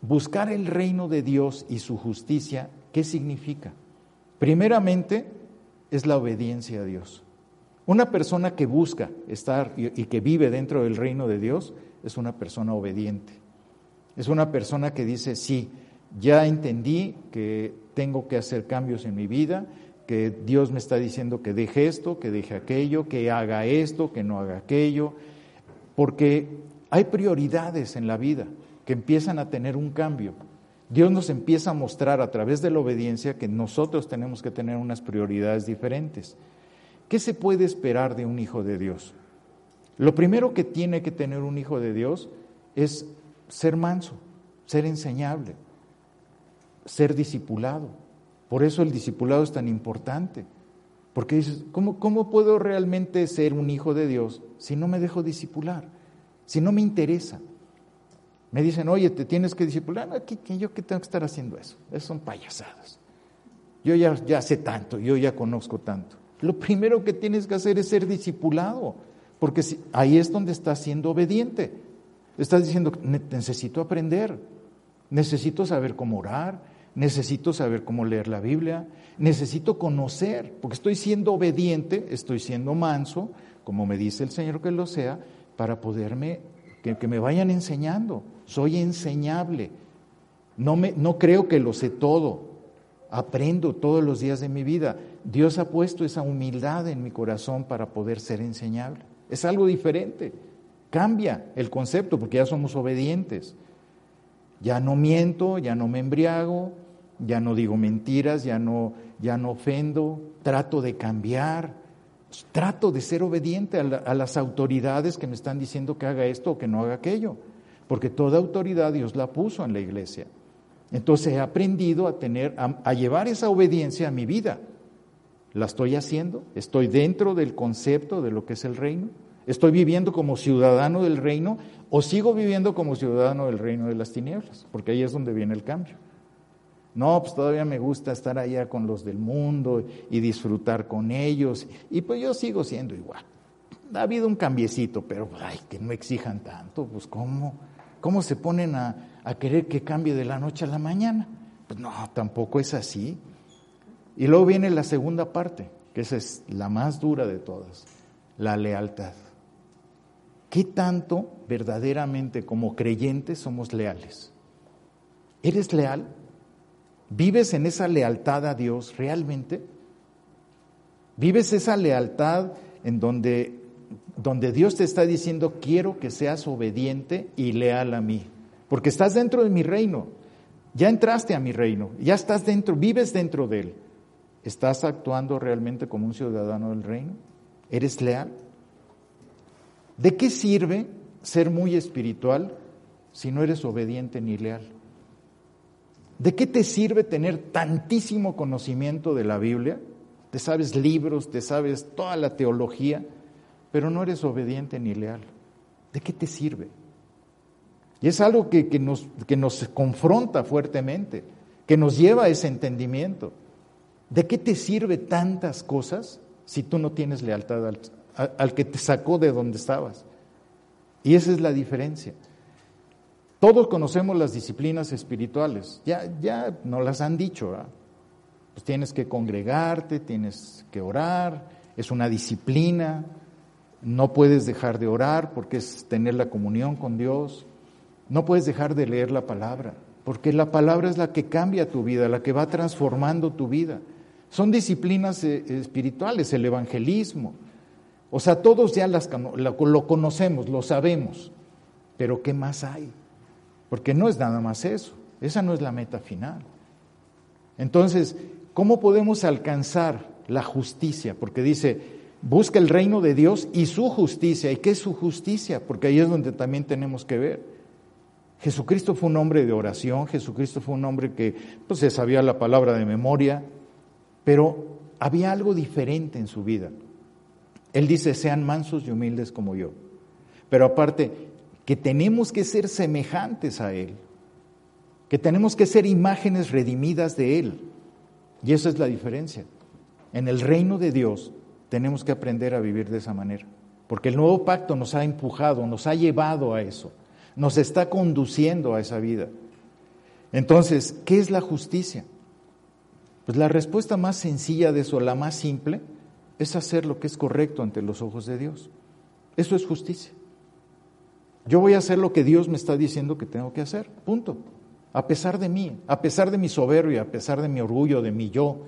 Buscar el reino de Dios y su justicia, ¿qué significa? Primeramente, es la obediencia a Dios. Una persona que busca estar y, que vive dentro del reino de Dios es una persona obediente. Es una persona que dice, sí, ya entendí que tengo que hacer cambios en mi vida, que Dios me está diciendo que deje esto, que deje aquello, que haga esto, que no haga aquello, porque hay prioridades en la vida que empiezan a tener un cambio. Dios nos empieza a mostrar a través de la obediencia que nosotros tenemos que tener unas prioridades diferentes. ¿Qué se puede esperar de un hijo de Dios? Lo primero que tiene que tener un hijo de Dios es ser manso, ser enseñable, ser discipulado. Por eso el discipulado es tan importante. Porque dices, ¿cómo, ¿cómo, puedo realmente ser un hijo de Dios si no me dejo discipular? Si no me interesa. Me dicen, oye, te tienes que discipular. No, ¿Yo qué tengo que estar haciendo eso? Esas son payasadas. Yo ya, ya sé tanto, yo ya conozco tanto. Lo primero que tienes que hacer es ser discipulado, porque ahí es donde estás siendo obediente. Estás diciendo, necesito aprender, necesito saber cómo orar, necesito saber cómo leer la Biblia, necesito conocer, porque estoy siendo obediente, estoy siendo manso, como me dice el Señor que lo sea, para poderme, que, me vayan enseñando. Soy enseñable. No, me, no creo que lo sé todo, aprendo todos los días de mi vida. Dios ha puesto esa humildad en mi corazón para poder ser enseñable. Es algo diferente. Cambia el concepto porque ya somos obedientes. Ya no miento, ya no me embriago, ya no digo mentiras, ya no, ya no ofendo, trato de cambiar. trato de ser obediente a, la- a las autoridades que me están diciendo que haga esto o que no haga aquello, porque toda autoridad Dios la puso en la iglesia. Entonces he aprendido a tener, a llevar esa obediencia a mi vida. ¿La estoy haciendo? ¿Estoy dentro del concepto de lo que es el reino? ¿Estoy viviendo como ciudadano del reino o sigo viviendo como ciudadano del reino de las tinieblas? Porque ahí es donde viene el cambio. No, pues todavía me gusta estar allá con los del mundo y disfrutar con ellos. Y pues yo sigo siendo igual. Ha habido un cambiecito, pero ay, que no exijan tanto. Pues ¿cómo? ¿Cómo se ponen a, a querer que cambie de la noche a la mañana? Pues no, tampoco es así. Y luego viene la segunda parte, que esa es la más dura de todas, la lealtad. ¿Qué tanto verdaderamente como creyentes somos leales? ¿Eres leal? ¿Vives en esa lealtad a Dios realmente? ¿Vives esa lealtad en donde, donde Dios te está diciendo, quiero que seas obediente y leal a mí? Porque estás dentro de mi reino, ya entraste a mi reino, ya estás dentro, vives dentro de él. ¿Estás actuando realmente como un ciudadano del reino? ¿Eres leal? ¿De qué sirve ser muy espiritual si no eres obediente ni leal? ¿De qué te sirve tener tantísimo conocimiento de la Biblia? Te sabes libros, te sabes toda la teología, pero no eres obediente ni leal. ¿De qué te sirve? Y es algo que, que nos, que nos confronta fuertemente, que nos lleva a ese entendimiento. ¿De qué te sirve tantas cosas si tú no tienes lealtad al, al que te sacó de donde estabas? Y esa es la diferencia. Todos conocemos las disciplinas espirituales, ya, ya nos las han dicho. Pues tienes que congregarte, tienes que orar, es una disciplina, no puedes dejar de orar porque es tener la comunión con Dios, no puedes dejar de leer la palabra, porque la palabra es la que cambia tu vida, la que va transformando tu vida. Son disciplinas eh, espirituales, el evangelismo. O sea, todos ya las, lo conocemos, lo sabemos, pero ¿qué más hay? Porque no es nada más eso, esa no es la meta final. Entonces, ¿cómo podemos alcanzar la justicia? Porque dice, busca el reino de Dios y su justicia. ¿Y qué es su justicia? Porque ahí es donde también tenemos que ver. Jesucristo fue un hombre de oración, Jesucristo fue un hombre que pues, se sabía la palabra de memoria, pero había algo diferente en su vida. Él dice, sean mansos y humildes como yo. Pero aparte, que tenemos que ser semejantes a Él, que tenemos que ser imágenes redimidas de Él. Y esa es la diferencia. En el reino de Dios tenemos que aprender a vivir de esa manera, porque el nuevo pacto nos ha empujado, nos ha llevado a eso, nos está conduciendo a esa vida. Entonces, ¿qué es la justicia? Pues la respuesta más sencilla de eso, la más simple, es hacer lo que es correcto ante los ojos de Dios. Eso es justicia. Yo voy a hacer lo que Dios me está diciendo que tengo que hacer, punto. A pesar de mí, a pesar de mi soberbia, a pesar de mi orgullo, de mi yo,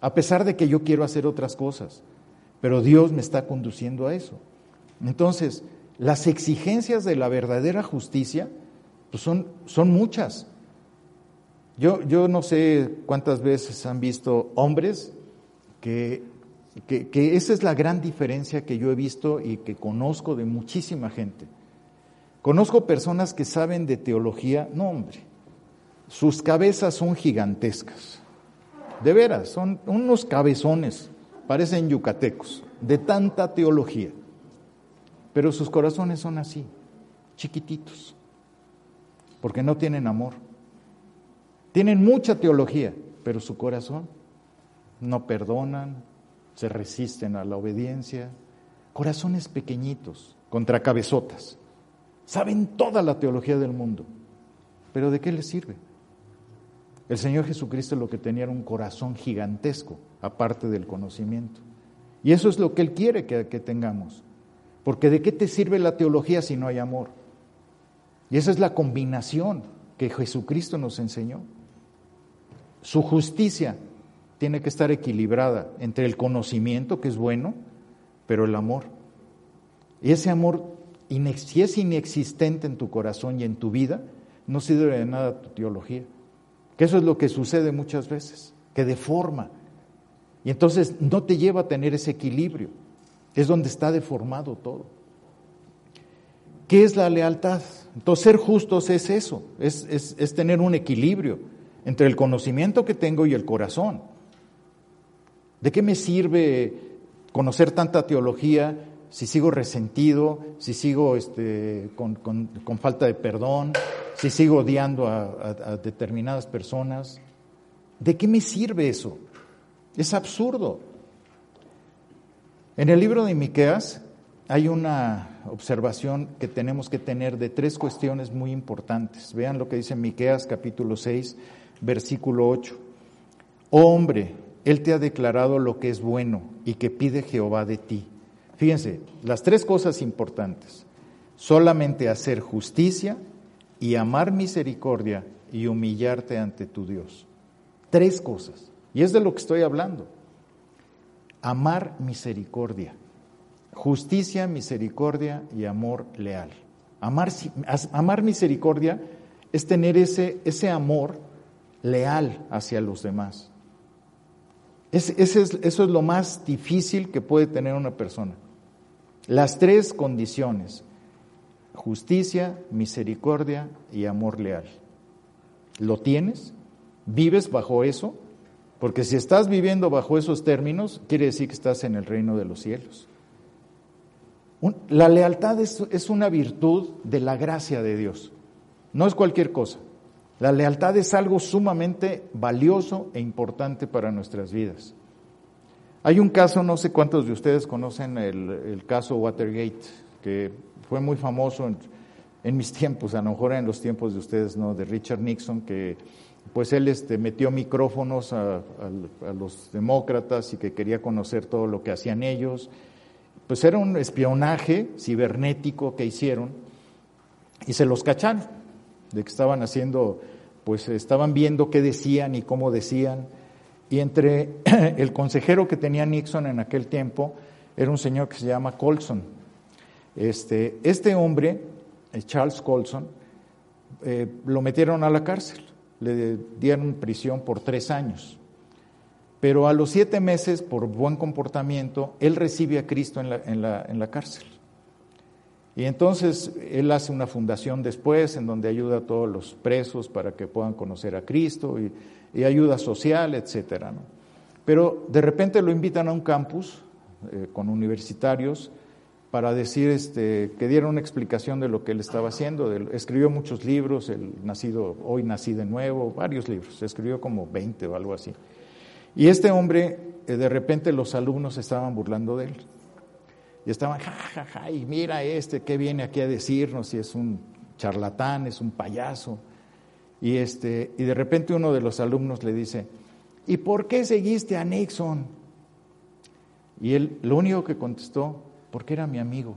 a pesar de que yo quiero hacer otras cosas, pero Dios me está conduciendo a eso. Entonces, las exigencias de la verdadera justicia pues son, son muchas. Yo, yo no sé cuántas veces han visto hombres que, que, que esa es la gran diferencia que yo he visto y que conozco de muchísima gente. Conozco personas que saben de teología, no hombre, sus cabezas son gigantescas, de veras, son unos cabezones, parecen yucatecos, de tanta teología, pero sus corazones son así, chiquititos, porque no tienen amor. Tienen mucha teología, pero su corazón no perdonan, se resisten a la obediencia, corazones pequeñitos contra cabezotas. Saben toda la teología del mundo, pero ¿de qué les sirve? El Señor Jesucristo lo que tenía era un corazón gigantesco, aparte del conocimiento. Y eso es lo que Él quiere que, que, tengamos. Porque ¿de qué te sirve la teología si no hay amor? Y esa es la combinación que Jesucristo nos enseñó. Su justicia tiene que estar equilibrada entre el conocimiento, que es bueno, pero el amor. Y ese amor si es inexistente en tu corazón y en tu vida, no sirve de nada tu teología. Que eso es lo que sucede muchas veces, que deforma. Y entonces no te lleva a tener ese equilibrio. Es donde está deformado todo. ¿Qué es la lealtad? Entonces, ser justos es eso, es, es, es tener un equilibrio entre el conocimiento que tengo y el corazón. ¿De qué me sirve conocer tanta teología si sigo resentido, si sigo este, con, con, con, falta de perdón, si sigo odiando a, a, determinadas personas? ¿De qué me sirve eso? Es absurdo. En el libro de Miqueas hay una observación que tenemos que tener de tres cuestiones muy importantes. Vean lo que dice Miqueas capítulo 6, versículo 8. Oh hombre, él te ha declarado lo que es bueno y que pide Jehová de ti. Fíjense, las tres cosas importantes. Solamente hacer justicia y amar misericordia y humillarte ante tu Dios. Tres cosas. Y es de lo que estoy hablando. Amar misericordia. Justicia, misericordia y amor leal. Amar, misericordia es tener ese, ese amor leal hacia los demás. Eso es lo más difícil que puede tener una persona. Las tres condiciones, justicia, misericordia y amor leal. ¿Lo tienes? ¿Vives bajo eso? Porque si estás viviendo bajo esos términos, quiere decir que estás en el reino de los cielos. La lealtad es, una virtud de la gracia de Dios, no es cualquier cosa. La lealtad es algo sumamente valioso e importante para nuestras vidas. Hay un caso, no sé cuántos de ustedes conocen el, caso Watergate, que fue muy famoso en, mis tiempos, a lo mejor en los tiempos de ustedes, ¿no? De Richard Nixon, que pues él este, metió micrófonos a los demócratas y que quería conocer todo lo que hacían ellos. Pues era un espionaje cibernético que hicieron y se los cacharon de que estaban haciendo, pues estaban viendo qué decían y cómo decían. Y entre el consejero que tenía Nixon en aquel tiempo era un señor que se llama Colson. Este, este hombre, Charles Colson, eh, lo metieron a la cárcel, le dieron prisión por tres años. Pero a los siete meses, por buen comportamiento, él recibe a Cristo en la, en la, en la cárcel. Y entonces él hace una fundación después en donde ayuda a todos los presos para que puedan conocer a Cristo y, y ayuda social, etcétera. ¿no? Pero de repente lo invitan a un campus eh, con universitarios para decir este, que diera una explicación de lo que él estaba haciendo. Escribió muchos libros, el nacido, hoy nací de nuevo, varios libros, escribió como 20 o algo así. Y este hombre, eh, de repente los alumnos estaban burlando de él. Y estaban, ja, ja, ja, y mira este, ¿qué viene aquí a decirnos? Si es un charlatán, es un payaso. Y, este, y de repente uno de los alumnos le dice, ¿y por qué seguiste a Nixon? Y él lo único que contestó, porque era mi amigo.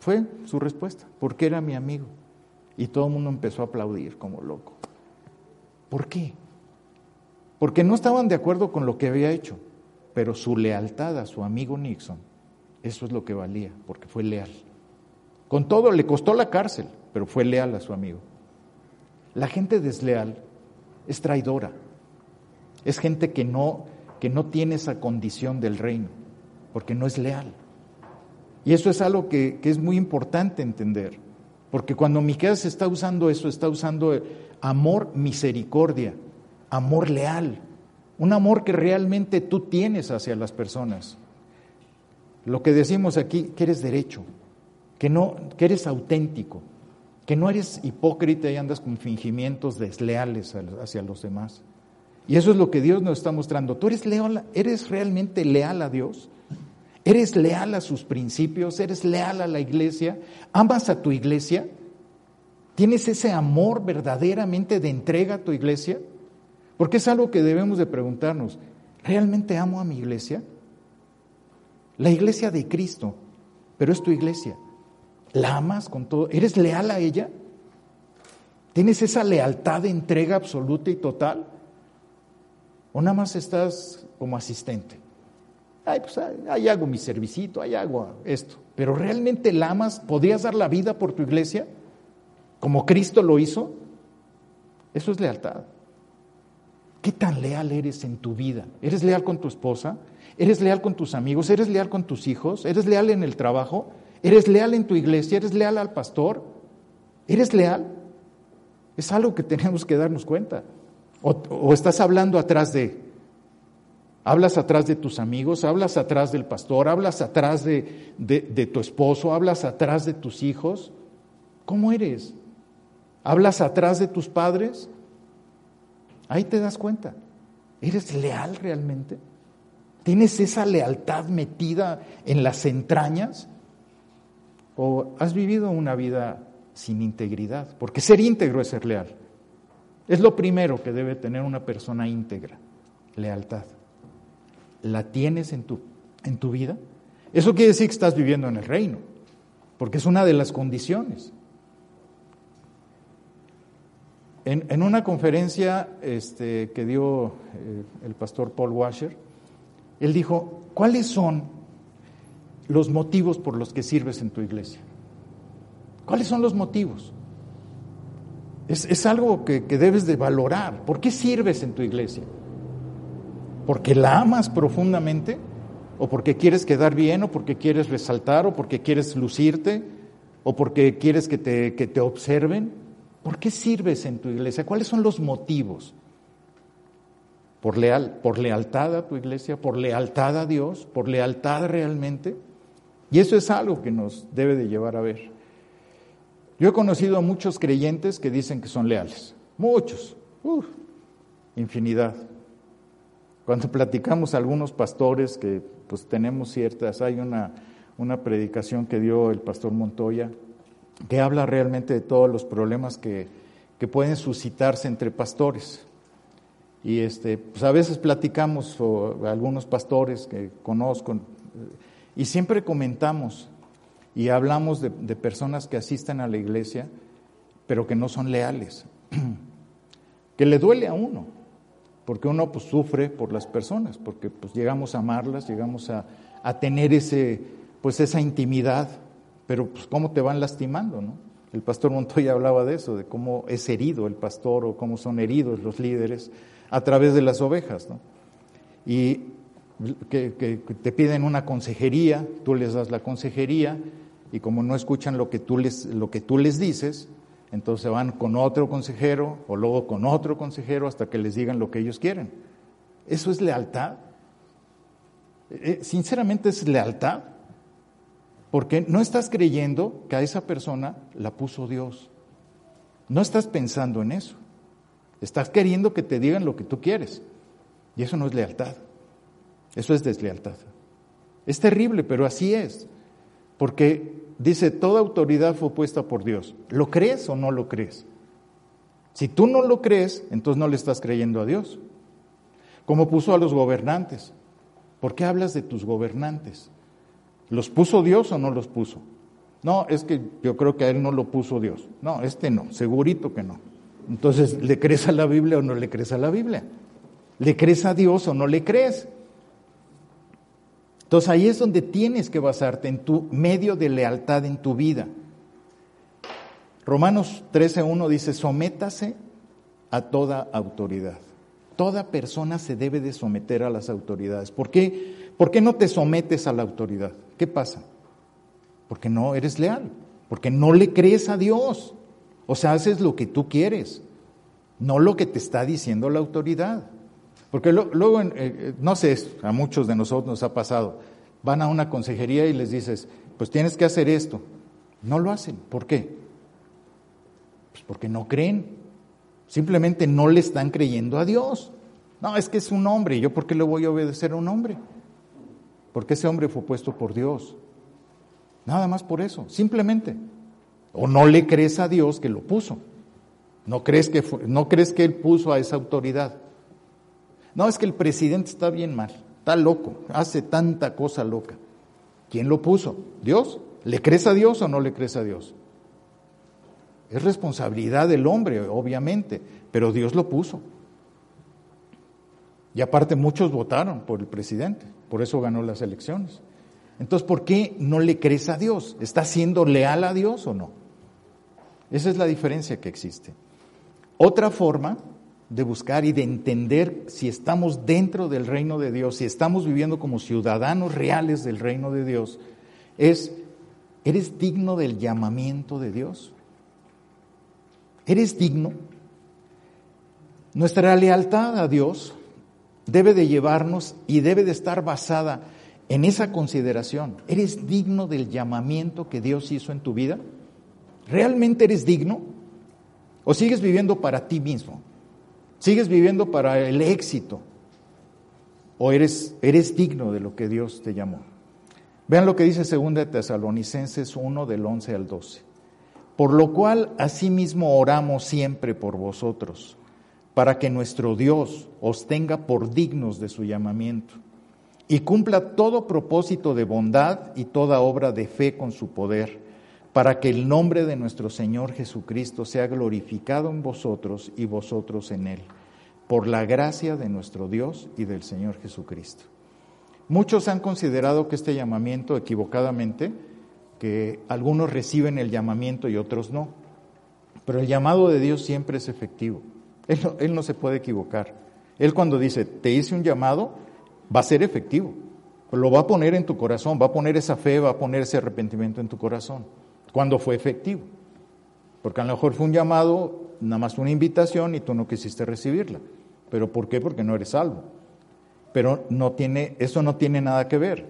Fue su respuesta, porque era mi amigo. Y todo el mundo empezó a aplaudir como loco. ¿Por qué? Porque no estaban de acuerdo con lo que había hecho, pero su lealtad a su amigo Nixon eso es lo que valía, porque fue leal. Con todo, le costó la cárcel, pero fue leal a su amigo. La gente desleal es traidora. Es gente que no, que no tiene esa condición del reino, porque no es leal. Y eso es algo que, que es muy importante entender, porque cuando Miqueas está usando eso, está usando amor, misericordia, amor leal, un amor que realmente tú tienes hacia las personas. Lo que decimos aquí, que eres derecho, que, no, que eres auténtico, que no eres hipócrita y andas con fingimientos desleales hacia los demás. Y eso es lo que Dios nos está mostrando. ¿Tú eres, leal, eres realmente leal a Dios? ¿Eres leal a sus principios? ¿Eres leal a la iglesia? ¿Amas a tu iglesia? ¿Tienes ese amor verdaderamente de entrega a tu iglesia? Porque es algo que debemos de preguntarnos. ¿Realmente amo a mi iglesia? La iglesia de Cristo, pero es tu iglesia. ¿La amas con todo? ¿Eres leal a ella? ¿Tienes esa lealtad de entrega absoluta y total? ¿O nada más estás como asistente? Ay, pues ahí hago mi servicito, ahí hago esto. Pero ¿realmente la amas? ¿Podrías dar la vida por tu iglesia? Como Cristo lo hizo. Eso es lealtad. ¿Qué tan leal eres en tu vida? ¿Eres leal con tu esposa? ¿Eres leal con tus amigos? ¿Eres leal con tus hijos? ¿Eres leal en el trabajo? ¿Eres leal en tu iglesia? ¿Eres leal al pastor? ¿Eres leal? Es algo que tenemos que darnos cuenta. O, estás hablando atrás de, hablas atrás de tus amigos, hablas atrás del pastor, hablas atrás de, de tu esposo, hablas atrás de tus hijos. ¿Cómo eres? ¿Hablas atrás de tus padres? Ahí te das cuenta. ¿Eres leal realmente? ¿Tienes esa lealtad metida en las entrañas? ¿O has vivido una vida sin integridad? Porque ser íntegro es ser leal. Es lo primero que debe tener una persona íntegra, lealtad. ¿La tienes en tu, en tu vida? Eso quiere decir que estás viviendo en el reino, porque es una de las condiciones. En, una conferencia este, que dio eh, el pastor Paul Washer, él dijo, ¿cuáles son los motivos por los que sirves en tu iglesia? ¿Cuáles son los motivos? Es, algo que, debes de valorar. ¿Por qué sirves en tu iglesia? ¿Porque la amas profundamente? ¿O porque quieres quedar bien? ¿O porque quieres resaltar? ¿O porque quieres lucirte? ¿O porque quieres que te, que te observen? ¿Por qué sirves en tu iglesia? ¿Cuáles son los motivos? ¿Por, leal, ¿Por lealtad a tu iglesia? ¿Por lealtad a Dios? ¿Por lealtad realmente? Y eso es algo que nos debe de llevar a ver. Yo he conocido a muchos creyentes que dicen que son leales. Muchos. infinidad. Cuando platicamos a algunos pastores que pues tenemos ciertas, hay una, una predicación que dio el pastor Montoya que habla realmente de todos los problemas que, pueden suscitarse entre pastores. Y este, pues a veces platicamos, o algunos pastores que conozco, y siempre comentamos y hablamos de, personas que asisten a la iglesia, pero que no son leales, que le duele a uno, porque uno pues, sufre por las personas, porque pues, llegamos a amarlas, llegamos a, a tener ese, pues, esa intimidad pero pues cómo te van lastimando, ¿no? El pastor Montoya hablaba de eso, de cómo es herido el pastor o cómo son heridos los líderes a través de las ovejas, ¿no? Y que, te piden una consejería, tú les das la consejería y como no escuchan lo que tú les, lo que tú les dices, entonces van con otro consejero o luego con otro consejero hasta que les digan lo que ellos quieren. ¿Eso es lealtad? Eh, sinceramente es lealtad. Porque no estás creyendo que a esa persona la puso Dios. No estás pensando en eso. Estás queriendo que te digan lo que tú quieres. Y eso no es lealtad. Eso es deslealtad. Es terrible, pero así es. Porque dice, toda autoridad fue puesta por Dios. ¿Lo crees o no lo crees? Si tú no lo crees, entonces no le estás creyendo a Dios. Como puso a los gobernantes. ¿Por qué hablas de tus gobernantes? ¿Los puso Dios o no los puso? No, es que yo creo que a él no lo puso Dios. No, este no, segurito que no. Entonces, ¿le crees a la Biblia o no le crees a la Biblia? ¿Le crees a Dios o no le crees? Entonces ahí es donde tienes que basarte en tu medio de lealtad en tu vida. Romanos 13.1 dice, sométase a toda autoridad. Toda persona se debe de someter a las autoridades. ¿Por qué? ¿Por qué no te sometes a la autoridad? ¿Qué pasa? Porque no eres leal, porque no le crees a Dios. O sea, haces lo que tú quieres, no lo que te está diciendo la autoridad. Porque luego, eh, eh, no sé, a muchos de nosotros nos ha pasado, van a una consejería y les dices, pues tienes que hacer esto. No lo hacen. ¿Por qué? Pues porque no creen. Simplemente no le están creyendo a Dios. No, es que es un hombre. ¿Y yo por qué le voy a obedecer a un hombre? Porque ese hombre fue puesto por Dios. Nada más por eso, simplemente. O no le crees a Dios que lo puso. No crees que, no crees que él puso a esa autoridad. No, es que el presidente está bien mal, está loco, hace tanta cosa loca. ¿Quién lo puso? ¿Dios? ¿Le crees a Dios o no le crees a Dios? Es responsabilidad del hombre, obviamente, pero Dios lo puso. Y aparte muchos votaron por el presidente, por eso ganó las elecciones. Entonces, ¿por qué no le crees a Dios? ¿Estás siendo leal a Dios o no? Esa es la diferencia que existe. Otra forma de buscar y de entender si estamos dentro del reino de Dios, si estamos viviendo como ciudadanos reales del reino de Dios, es, ¿eres digno del llamamiento de Dios? ¿Eres digno? Nuestra lealtad a Dios debe de llevarnos y debe de estar basada en esa consideración. ¿Eres digno del llamamiento que Dios hizo en tu vida? ¿Realmente eres digno? ¿O sigues viviendo para ti mismo? ¿Sigues viviendo para el éxito? ¿O eres, eres digno de lo que Dios te llamó? Vean lo que dice 2 Tesalonicenses 1 del 11 al 12. Por lo cual asimismo oramos siempre por vosotros, para que nuestro Dios os tenga por dignos de su llamamiento y cumpla todo propósito de bondad y toda obra de fe con su poder para que el nombre de nuestro Señor Jesucristo sea glorificado en vosotros y vosotros en Él, por la gracia de nuestro Dios y del Señor Jesucristo. Muchos han considerado que este llamamiento equivocadamente, que algunos reciben el llamamiento y otros no, pero el llamado de Dios siempre es efectivo. Él no, se puede equivocar. Él cuando dice, te hice un llamado, va a ser efectivo. Lo va a poner en tu corazón, va a poner esa fe, va a poner ese arrepentimiento en tu corazón cuando fue efectivo. Porque a lo mejor fue un llamado, nada más una invitación y tú no quisiste recibirla. ¿Pero por qué? Porque no eres salvo. Pero no tiene, eso no tiene nada que ver.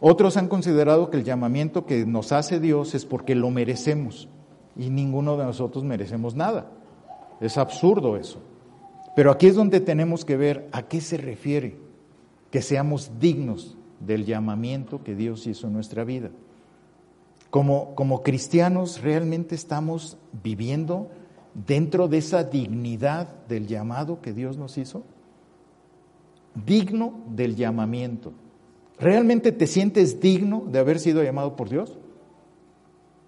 Otros han considerado que el llamamiento que nos hace Dios es porque lo merecemos y ninguno de nosotros merecemos nada. Es absurdo eso. Pero aquí es donde tenemos que ver a qué se refiere que seamos dignos del llamamiento que Dios hizo en nuestra vida. Como, como cristianos realmente estamos viviendo dentro de esa dignidad del llamado que Dios nos hizo. Digno del llamamiento. ¿Realmente te sientes digno de haber sido llamado por Dios?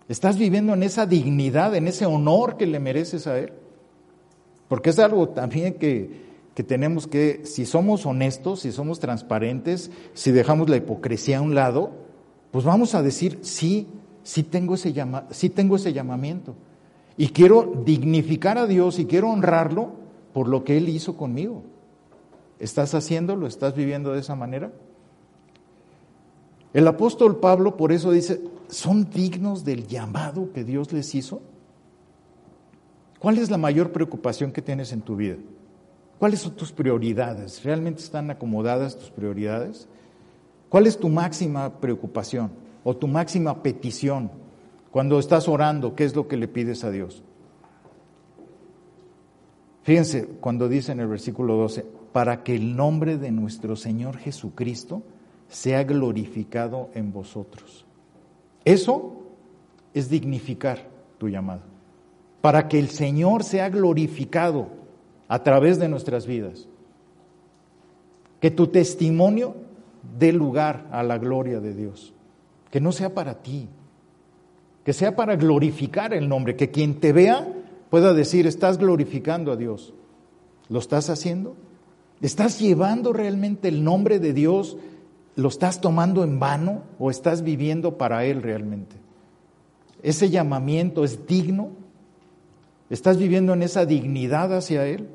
¿Estás viviendo en esa dignidad, en ese honor que le mereces a Él? Porque es algo también que, que tenemos que, si somos honestos, si somos transparentes, si dejamos la hipocresía a un lado, pues vamos a decir, sí, sí tengo ese, llama, tengo ese llamamiento. Y quiero dignificar a Dios y quiero honrarlo por lo que Él hizo conmigo. ¿Estás haciéndolo? ¿Estás viviendo de esa manera? El apóstol Pablo por eso dice, ¿son dignos del llamado que Dios les hizo? ¿Cuál es la mayor preocupación que tienes en tu vida? ¿Cuáles son tus prioridades? ¿Realmente están acomodadas tus prioridades? ¿Cuál es tu máxima preocupación? O tu máxima petición cuando estás orando, ¿qué es lo que le pides a Dios? Fíjense cuando dice en el versículo 12, para que el nombre de nuestro Señor Jesucristo sea glorificado en vosotros. Eso es dignificar tu llamado. Para que el Señor sea glorificado a través de nuestras vidas. Que tu testimonio dé lugar a la gloria de Dios que no sea para ti, que sea para glorificar el nombre, que quien te vea pueda decir, estás glorificando a Dios. ¿Lo estás haciendo? ¿Estás llevando realmente el nombre de Dios? ¿Lo estás tomando en vano o estás viviendo para Él realmente? ¿Ese llamamiento es digno? ¿Estás viviendo en esa dignidad hacia Él?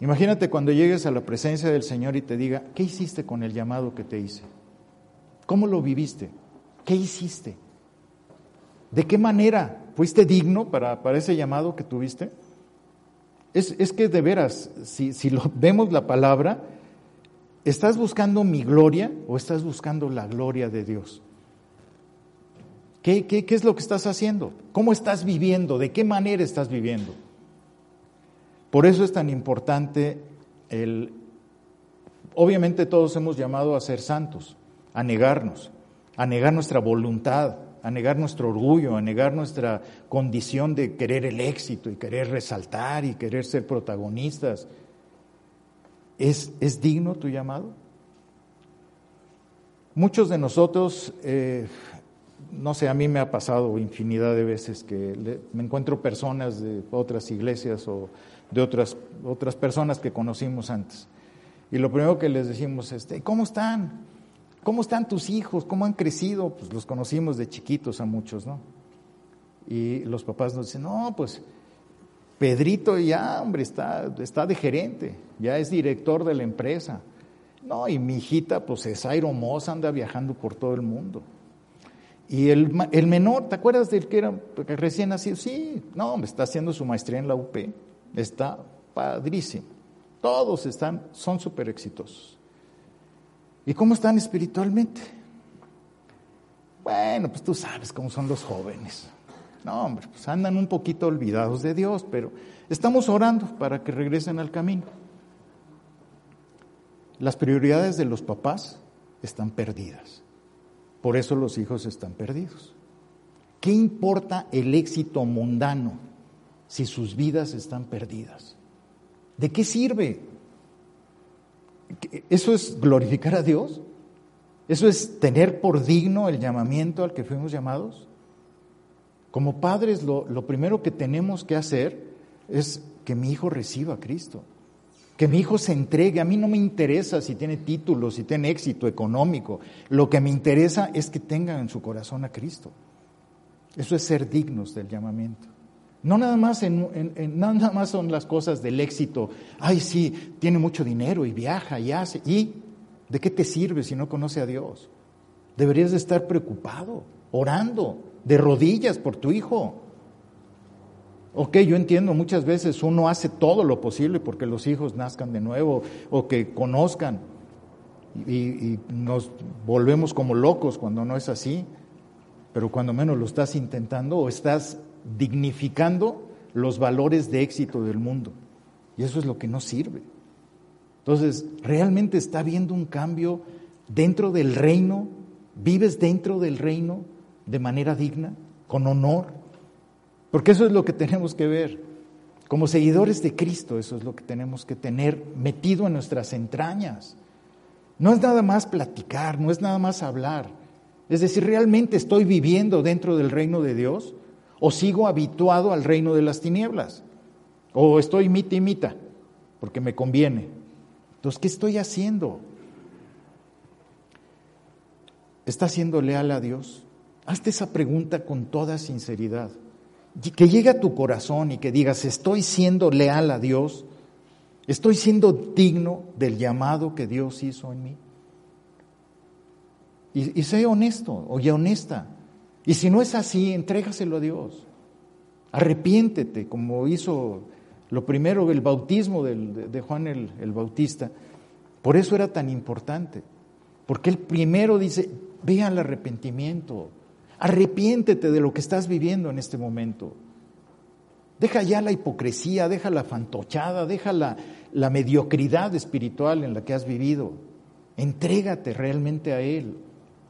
Imagínate cuando llegues a la presencia del Señor y te diga, ¿qué hiciste con el llamado que te hice? ¿Cómo lo viviste? ¿Qué hiciste? ¿De qué manera fuiste digno para, para ese llamado que tuviste? Es, es que de veras, si, si lo, vemos la palabra, ¿estás buscando mi gloria o estás buscando la gloria de Dios? ¿Qué, qué, qué es lo que estás haciendo? ¿Cómo estás viviendo? ¿De qué manera estás viviendo? Por eso es tan importante el... Obviamente todos hemos llamado a ser santos, a negarnos, a negar nuestra voluntad, a negar nuestro orgullo, a negar nuestra condición de querer el éxito y querer resaltar y querer ser protagonistas. ¿Es, es digno tu llamado? Muchos de nosotros, eh, no sé, a mí me ha pasado infinidad de veces que me encuentro personas de otras iglesias o de otras, otras personas que conocimos antes. Y lo primero que les decimos es, ¿cómo están? ¿Cómo están tus hijos? ¿Cómo han crecido? Pues los conocimos de chiquitos a muchos, ¿no? Y los papás nos dicen, no, pues Pedrito ya, hombre, está, está de gerente, ya es director de la empresa. No, y mi hijita, pues es Moss, anda viajando por todo el mundo. Y el, el menor, ¿te acuerdas del que era recién nacido? Sí, no, hombre, está haciendo su maestría en la UP, está padrísimo. Todos están, son súper exitosos. ¿Y cómo están espiritualmente? Bueno, pues tú sabes cómo son los jóvenes. No, hombre, pues andan un poquito olvidados de Dios, pero estamos orando para que regresen al camino. Las prioridades de los papás están perdidas. Por eso los hijos están perdidos. ¿Qué importa el éxito mundano si sus vidas están perdidas? ¿De qué sirve? ¿Eso es glorificar a Dios? ¿Eso es tener por digno el llamamiento al que fuimos llamados? Como padres, lo, primero que tenemos que hacer es que mi hijo reciba a Cristo, que mi hijo se entregue. A mí no me interesa si tiene títulos, si tiene éxito económico. Lo que me interesa es que tenga en su corazón a Cristo. Eso es ser dignos del llamamiento. No nada más, nada más son las cosas del éxito. Ay, sí, tiene mucho dinero y viaja y hace. ¿Y de qué te sirve si no conoce a Dios? Deberías de estar preocupado, orando, de rodillas por tu hijo. Ok, yo entiendo, muchas veces uno hace todo lo posible porque los hijos nazcan de nuevo o que conozcan y, nos volvemos como locos cuando no es así, pero cuando menos lo estás intentando o estás dignificando los valores de éxito del mundo. Y eso es lo que no sirve. Entonces, realmente está habiendo un cambio dentro del reino, vives dentro del reino, de manera digna, con honor, porque eso es lo que tenemos que ver. Como seguidores de Cristo, eso es lo que tenemos que tener metido en nuestras entrañas. No es nada más platicar, no es nada más hablar. Es decir, ¿realmente estoy viviendo dentro del reino de Dios o sigo habituado al reino de las tinieblas? ¿O estoy mita y mita porque me conviene? Entonces, ¿qué estoy haciendo? ¿Está siendo leal a Dios? Hazte esa pregunta con toda sinceridad. Que llegue a tu corazón y que digas, estoy siendo leal a Dios, estoy siendo digno del llamado que Dios hizo en mí. Y, sé honesto, oye honesta. Y si no es así, entrégaselo a Dios. Arrepiéntete, como hizo lo primero el bautismo de, Juan el, Bautista. Por eso era tan importante. Porque el primero dice, ve al arrepentimiento, Arrepiéntete de lo que estás viviendo en este momento. Deja ya la hipocresía, deja la fantochada, deja la, la mediocridad espiritual en la que has vivido. Entrégate realmente a Él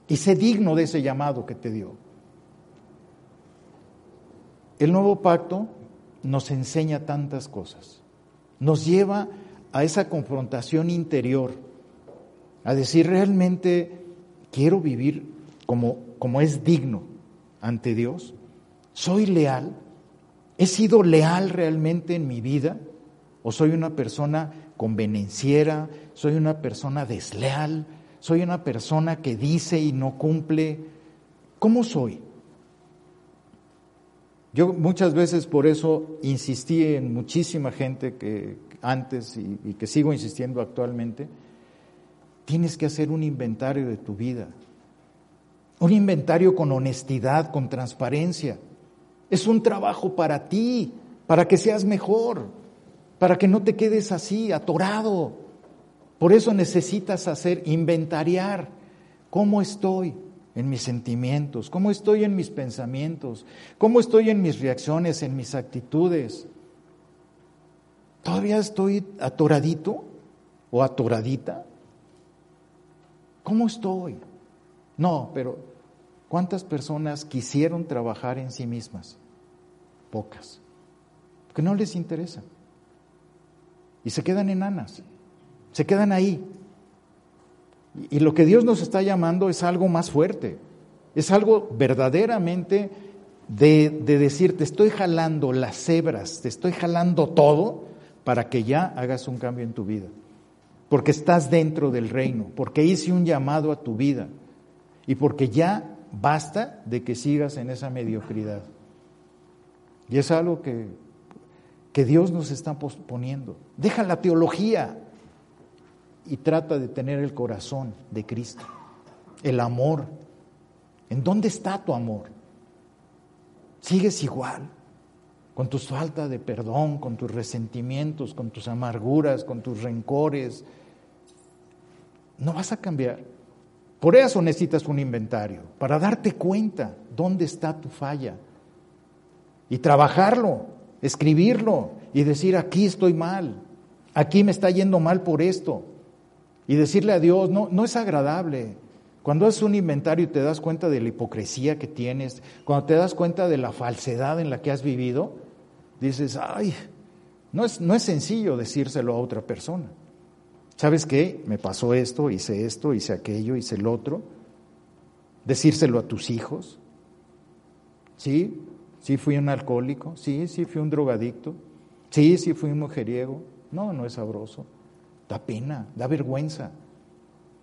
y sé digno de ese llamado que te dio. El nuevo pacto nos enseña tantas cosas. Nos lleva a esa confrontación interior, a decir realmente quiero vivir como como es digno ante Dios? ¿Soy leal? ¿He sido leal realmente en mi vida? ¿O soy una persona convenenciera? ¿Soy una persona desleal? ¿Soy una persona que dice y no cumple? ¿Cómo soy? Yo muchas veces por eso insistí en muchísima gente que antes y, que sigo insistiendo actualmente, tienes que hacer un inventario de tu vida. Un inventario con honestidad, con transparencia. Es un trabajo para ti, para que seas mejor, para que no te quedes así, atorado. Por eso necesitas hacer, inventariar cómo estoy en mis sentimientos, cómo estoy en mis pensamientos, cómo estoy en mis reacciones, en mis actitudes. ¿Todavía estoy atoradito o atoradita? ¿Cómo estoy? No, pero ¿cuántas personas quisieron trabajar en sí mismas? Pocas. Porque no les interesa. Y se quedan enanas. Se quedan ahí. Y lo que Dios nos está llamando es algo más fuerte. Es algo verdaderamente de, de decir, te estoy jalando las cebras, te estoy jalando todo para que ya hagas un cambio en tu vida. Porque estás dentro del reino, porque hice un llamado a tu vida y porque ya basta de que sigas en esa mediocridad. Y es algo que, que Dios nos está posponiendo. Deja la teología y trata de tener el corazón de Cristo, el amor. ¿En dónde está tu amor? ¿Sigues igual? Con tus falta de perdón, con tus resentimientos, con tus amarguras, con tus rencores. No vas a cambiar. Por eso necesitas un inventario, para darte cuenta dónde está tu falla y trabajarlo, escribirlo y decir, aquí estoy mal, aquí me está yendo mal por esto. Y decirle a Dios, no, no es agradable. Cuando haces un inventario y te das cuenta de la hipocresía que tienes, cuando te das cuenta de la falsedad en la que has vivido, dices, ay, no es, no es sencillo decírselo a otra persona. ¿Sabes qué? Me pasó esto, hice esto, hice aquello, hice el otro. Decírselo a tus hijos. Sí, sí fui un alcohólico, sí, sí fui un drogadicto, sí, sí fui un mujeriego. No, no es sabroso. Da pena, da vergüenza,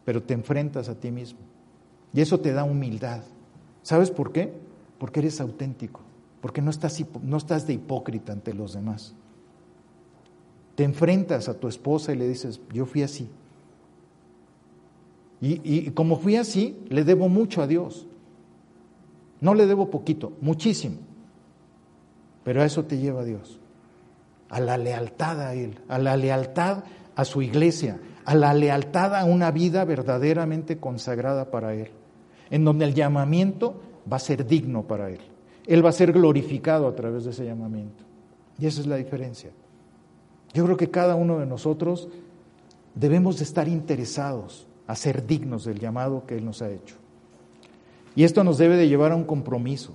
pero te enfrentas a ti mismo. Y eso te da humildad. ¿Sabes por qué? Porque eres auténtico, porque no estás, no estás de hipócrita ante los demás. Te enfrentas a tu esposa y le dices, yo fui así. Y, y, como fui así, le debo mucho a Dios. No le debo poquito, muchísimo. Pero a eso te lleva Dios. A la lealtad a Él, a la lealtad a su iglesia, a la lealtad a una vida verdaderamente consagrada para Él, en donde el llamamiento va a ser digno para Él. Él va a ser glorificado a través de ese llamamiento. Y esa es la diferencia. Yo creo que cada uno de nosotros debemos de estar interesados a ser dignos del llamado que Él nos ha hecho. Y esto nos debe de llevar a un compromiso,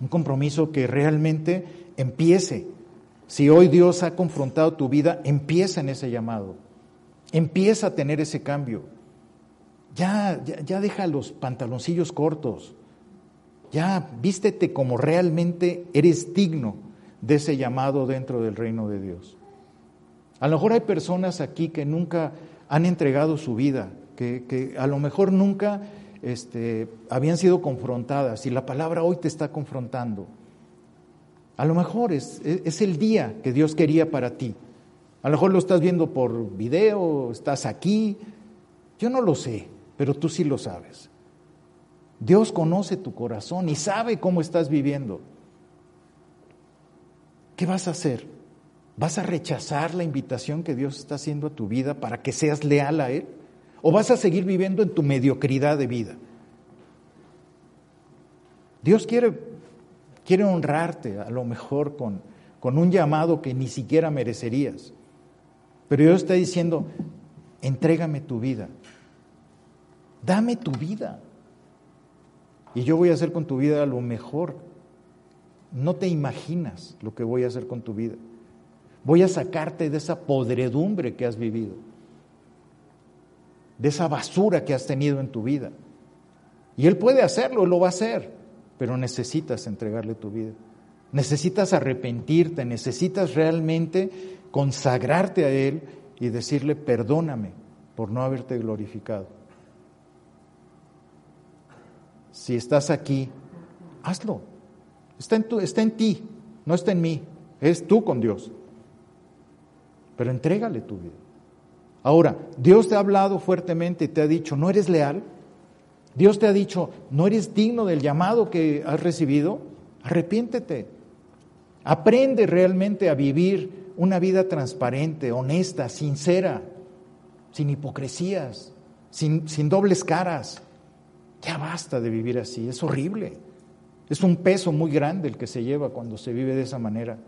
un compromiso que realmente empiece. Si hoy Dios ha confrontado tu vida, empieza en ese llamado, empieza a tener ese cambio. Ya, ya, deja los pantaloncillos cortos, ya vístete como realmente eres digno de ese llamado dentro del reino de Dios. A lo mejor hay personas aquí que nunca han entregado su vida, que, a lo mejor nunca este, habían sido confrontadas y la palabra hoy te está confrontando. A lo mejor es, es el día que Dios quería para ti. A lo mejor lo estás viendo por video, estás aquí. Yo no lo sé, pero tú sí lo sabes. Dios conoce tu corazón y sabe cómo estás viviendo. ¿Qué vas a hacer? ¿Vas a rechazar la invitación que Dios está haciendo a tu vida para que seas leal a Él? ¿O vas a seguir viviendo en tu mediocridad de vida? Dios quiere, quiere honrarte a lo mejor con, con un llamado que ni siquiera merecerías. Pero Dios está diciendo, entrégame tu vida, dame tu vida. Y yo voy a hacer con tu vida lo mejor. No te imaginas lo que voy a hacer con tu vida. Voy a sacarte de esa podredumbre que has vivido, de esa basura que has tenido en tu vida. Y Él puede hacerlo, lo va a hacer, pero necesitas entregarle tu vida. Necesitas arrepentirte, necesitas realmente consagrarte a Él y decirle, perdóname por no haberte glorificado. Si estás aquí, hazlo. Está en, tu, está en ti, no está en mí. Es tú con Dios pero entrégale tu vida. Ahora, Dios te ha hablado fuertemente y te ha dicho, no eres leal. Dios te ha dicho, no eres digno del llamado que has recibido. Arrepiéntete. Aprende realmente a vivir una vida transparente, honesta, sincera, sin hipocresías, sin, sin dobles caras. Ya basta de vivir así, es horrible. Es un peso muy grande el que se lleva cuando se vive de esa manera.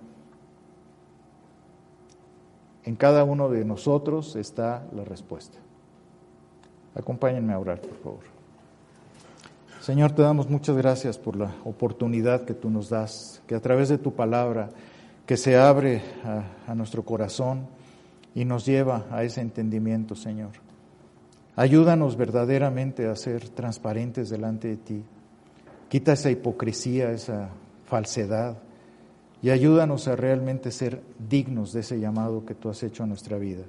En cada uno de nosotros está la respuesta. Acompáñenme a orar, por favor. Señor, te damos muchas gracias por la oportunidad que tú nos das, que a través de tu palabra, que se abre a, a nuestro corazón y nos lleva a ese entendimiento, Señor. Ayúdanos verdaderamente a ser transparentes delante de ti. Quita esa hipocresía, esa falsedad y ayúdanos a realmente ser dignos de ese llamado que tú has hecho a nuestra vida.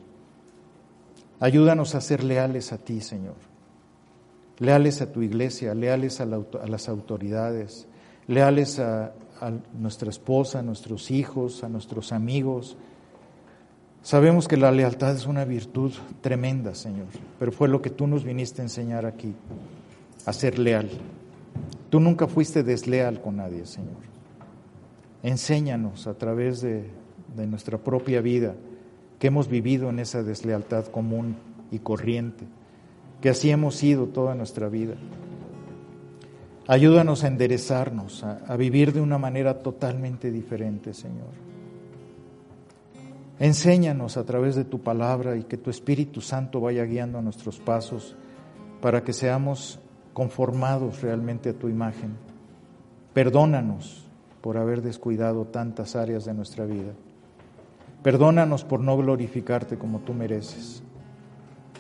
Ayúdanos a ser leales a ti, Señor. Leales a tu iglesia, leales a, las autoridades, leales a, a nuestra esposa, a nuestros hijos, a nuestros amigos. Sabemos que la lealtad es una virtud tremenda, Señor, pero fue lo que tú nos viniste a enseñar aquí, a ser leal. Tú nunca fuiste desleal con nadie, Señor. Enséñanos a través de nuestra propia vida que hemos vivido en esa deslealtad común y corriente, que así hemos sido toda nuestra vida. Ayúdanos a enderezarnos, a, vivir de una manera totalmente diferente, Señor. Enséñanos a través de tu palabra y que tu Espíritu Santo vaya guiando nuestros pasos para que seamos conformados realmente a tu imagen. Perdónanos por haber descuidado tantas áreas de nuestra vida. Perdónanos por no glorificarte como tú mereces.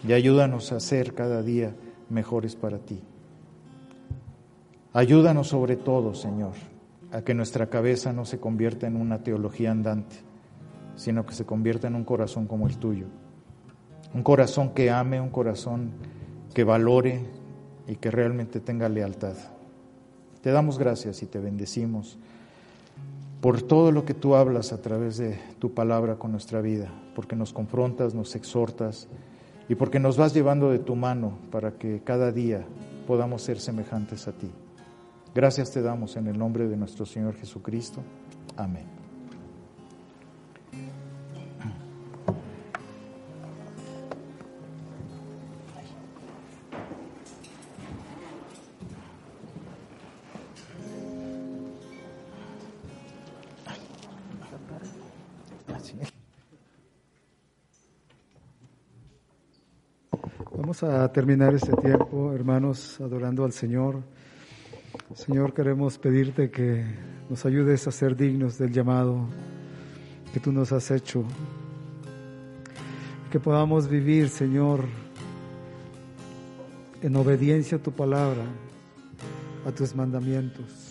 Y ayúdanos a ser cada día mejores para ti. Ayúdanos sobre todo, Señor, a que nuestra cabeza no se convierta en una teología andante, sino que se convierta en un corazón como el tuyo. Un corazón que ame, un corazón que valore y que realmente tenga lealtad. Te damos gracias y te bendecimos por todo lo que tú hablas a través de tu palabra con nuestra vida, porque nos confrontas, nos exhortas y porque nos vas llevando de tu mano para que cada día podamos ser semejantes a ti. Gracias te damos en el nombre de nuestro Señor Jesucristo. Amén. A terminar este tiempo, hermanos, adorando al Señor. Señor, queremos pedirte que nos ayudes a ser dignos del llamado que tú nos has hecho. Que podamos vivir, Señor, en obediencia a tu palabra, a tus mandamientos.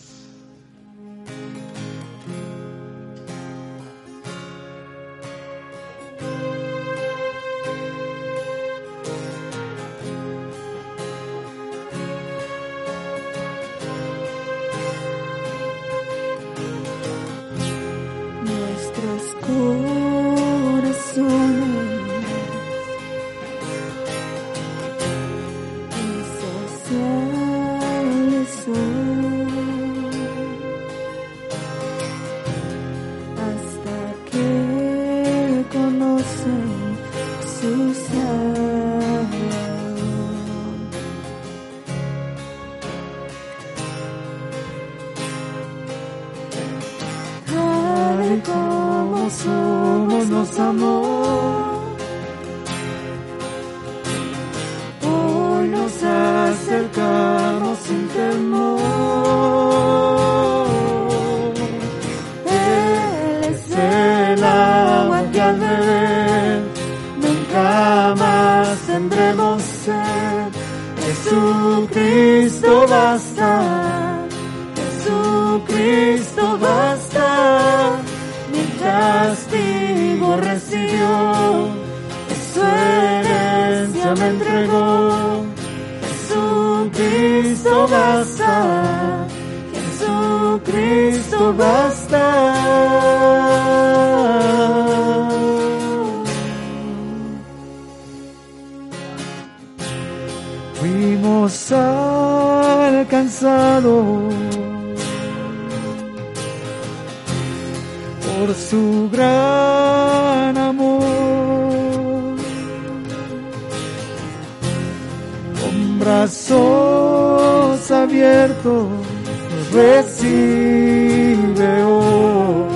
Recibe hoy.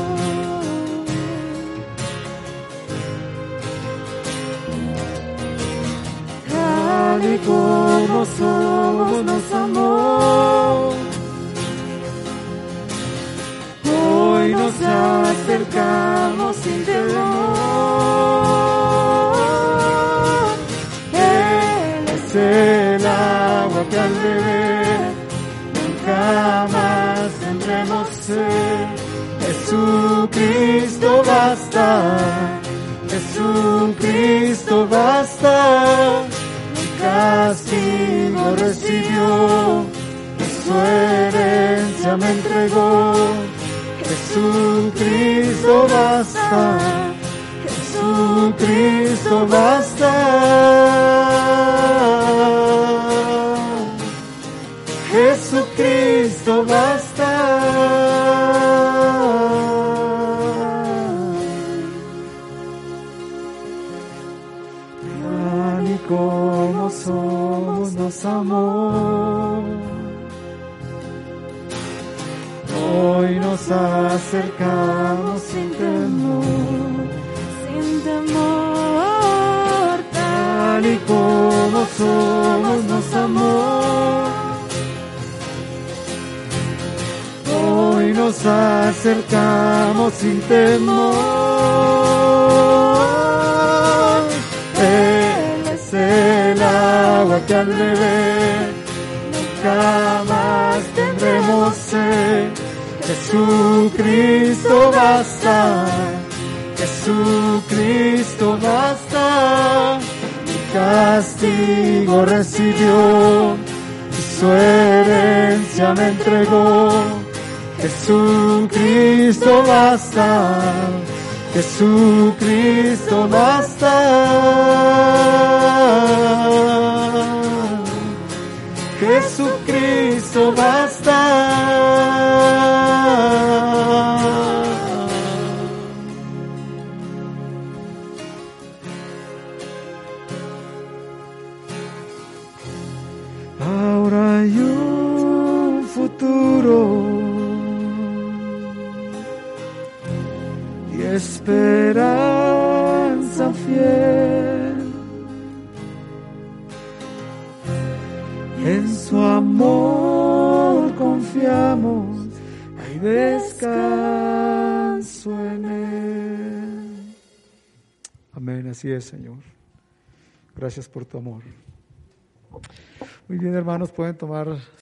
Tal y como somos nos amó. Hoy nos acercamos sin temor. Sed. Jesucristo basta. Jesucristo basta. Mi castigo recibió. Su herencia me entregó. Jesucristo basta, Jesucristo basta. Jesucristo basta. Amó. Hoy nos acercamos sin temor, sin temor, tal y como somos nos amó. Hoy nos acercamos sin temor. Agua que al beber nunca más tendremos sed. Jesucristo basta, Jesucristo basta. Mi castigo recibió y su herencia me entregó. Jesucristo basta, Jesucristo basta. Jesucristo basta. Ahora hay un futuro y esperanza descanso en él. Amén, así es, Señor. Gracias por tu amor. Muy bien, hermanos, pueden tomar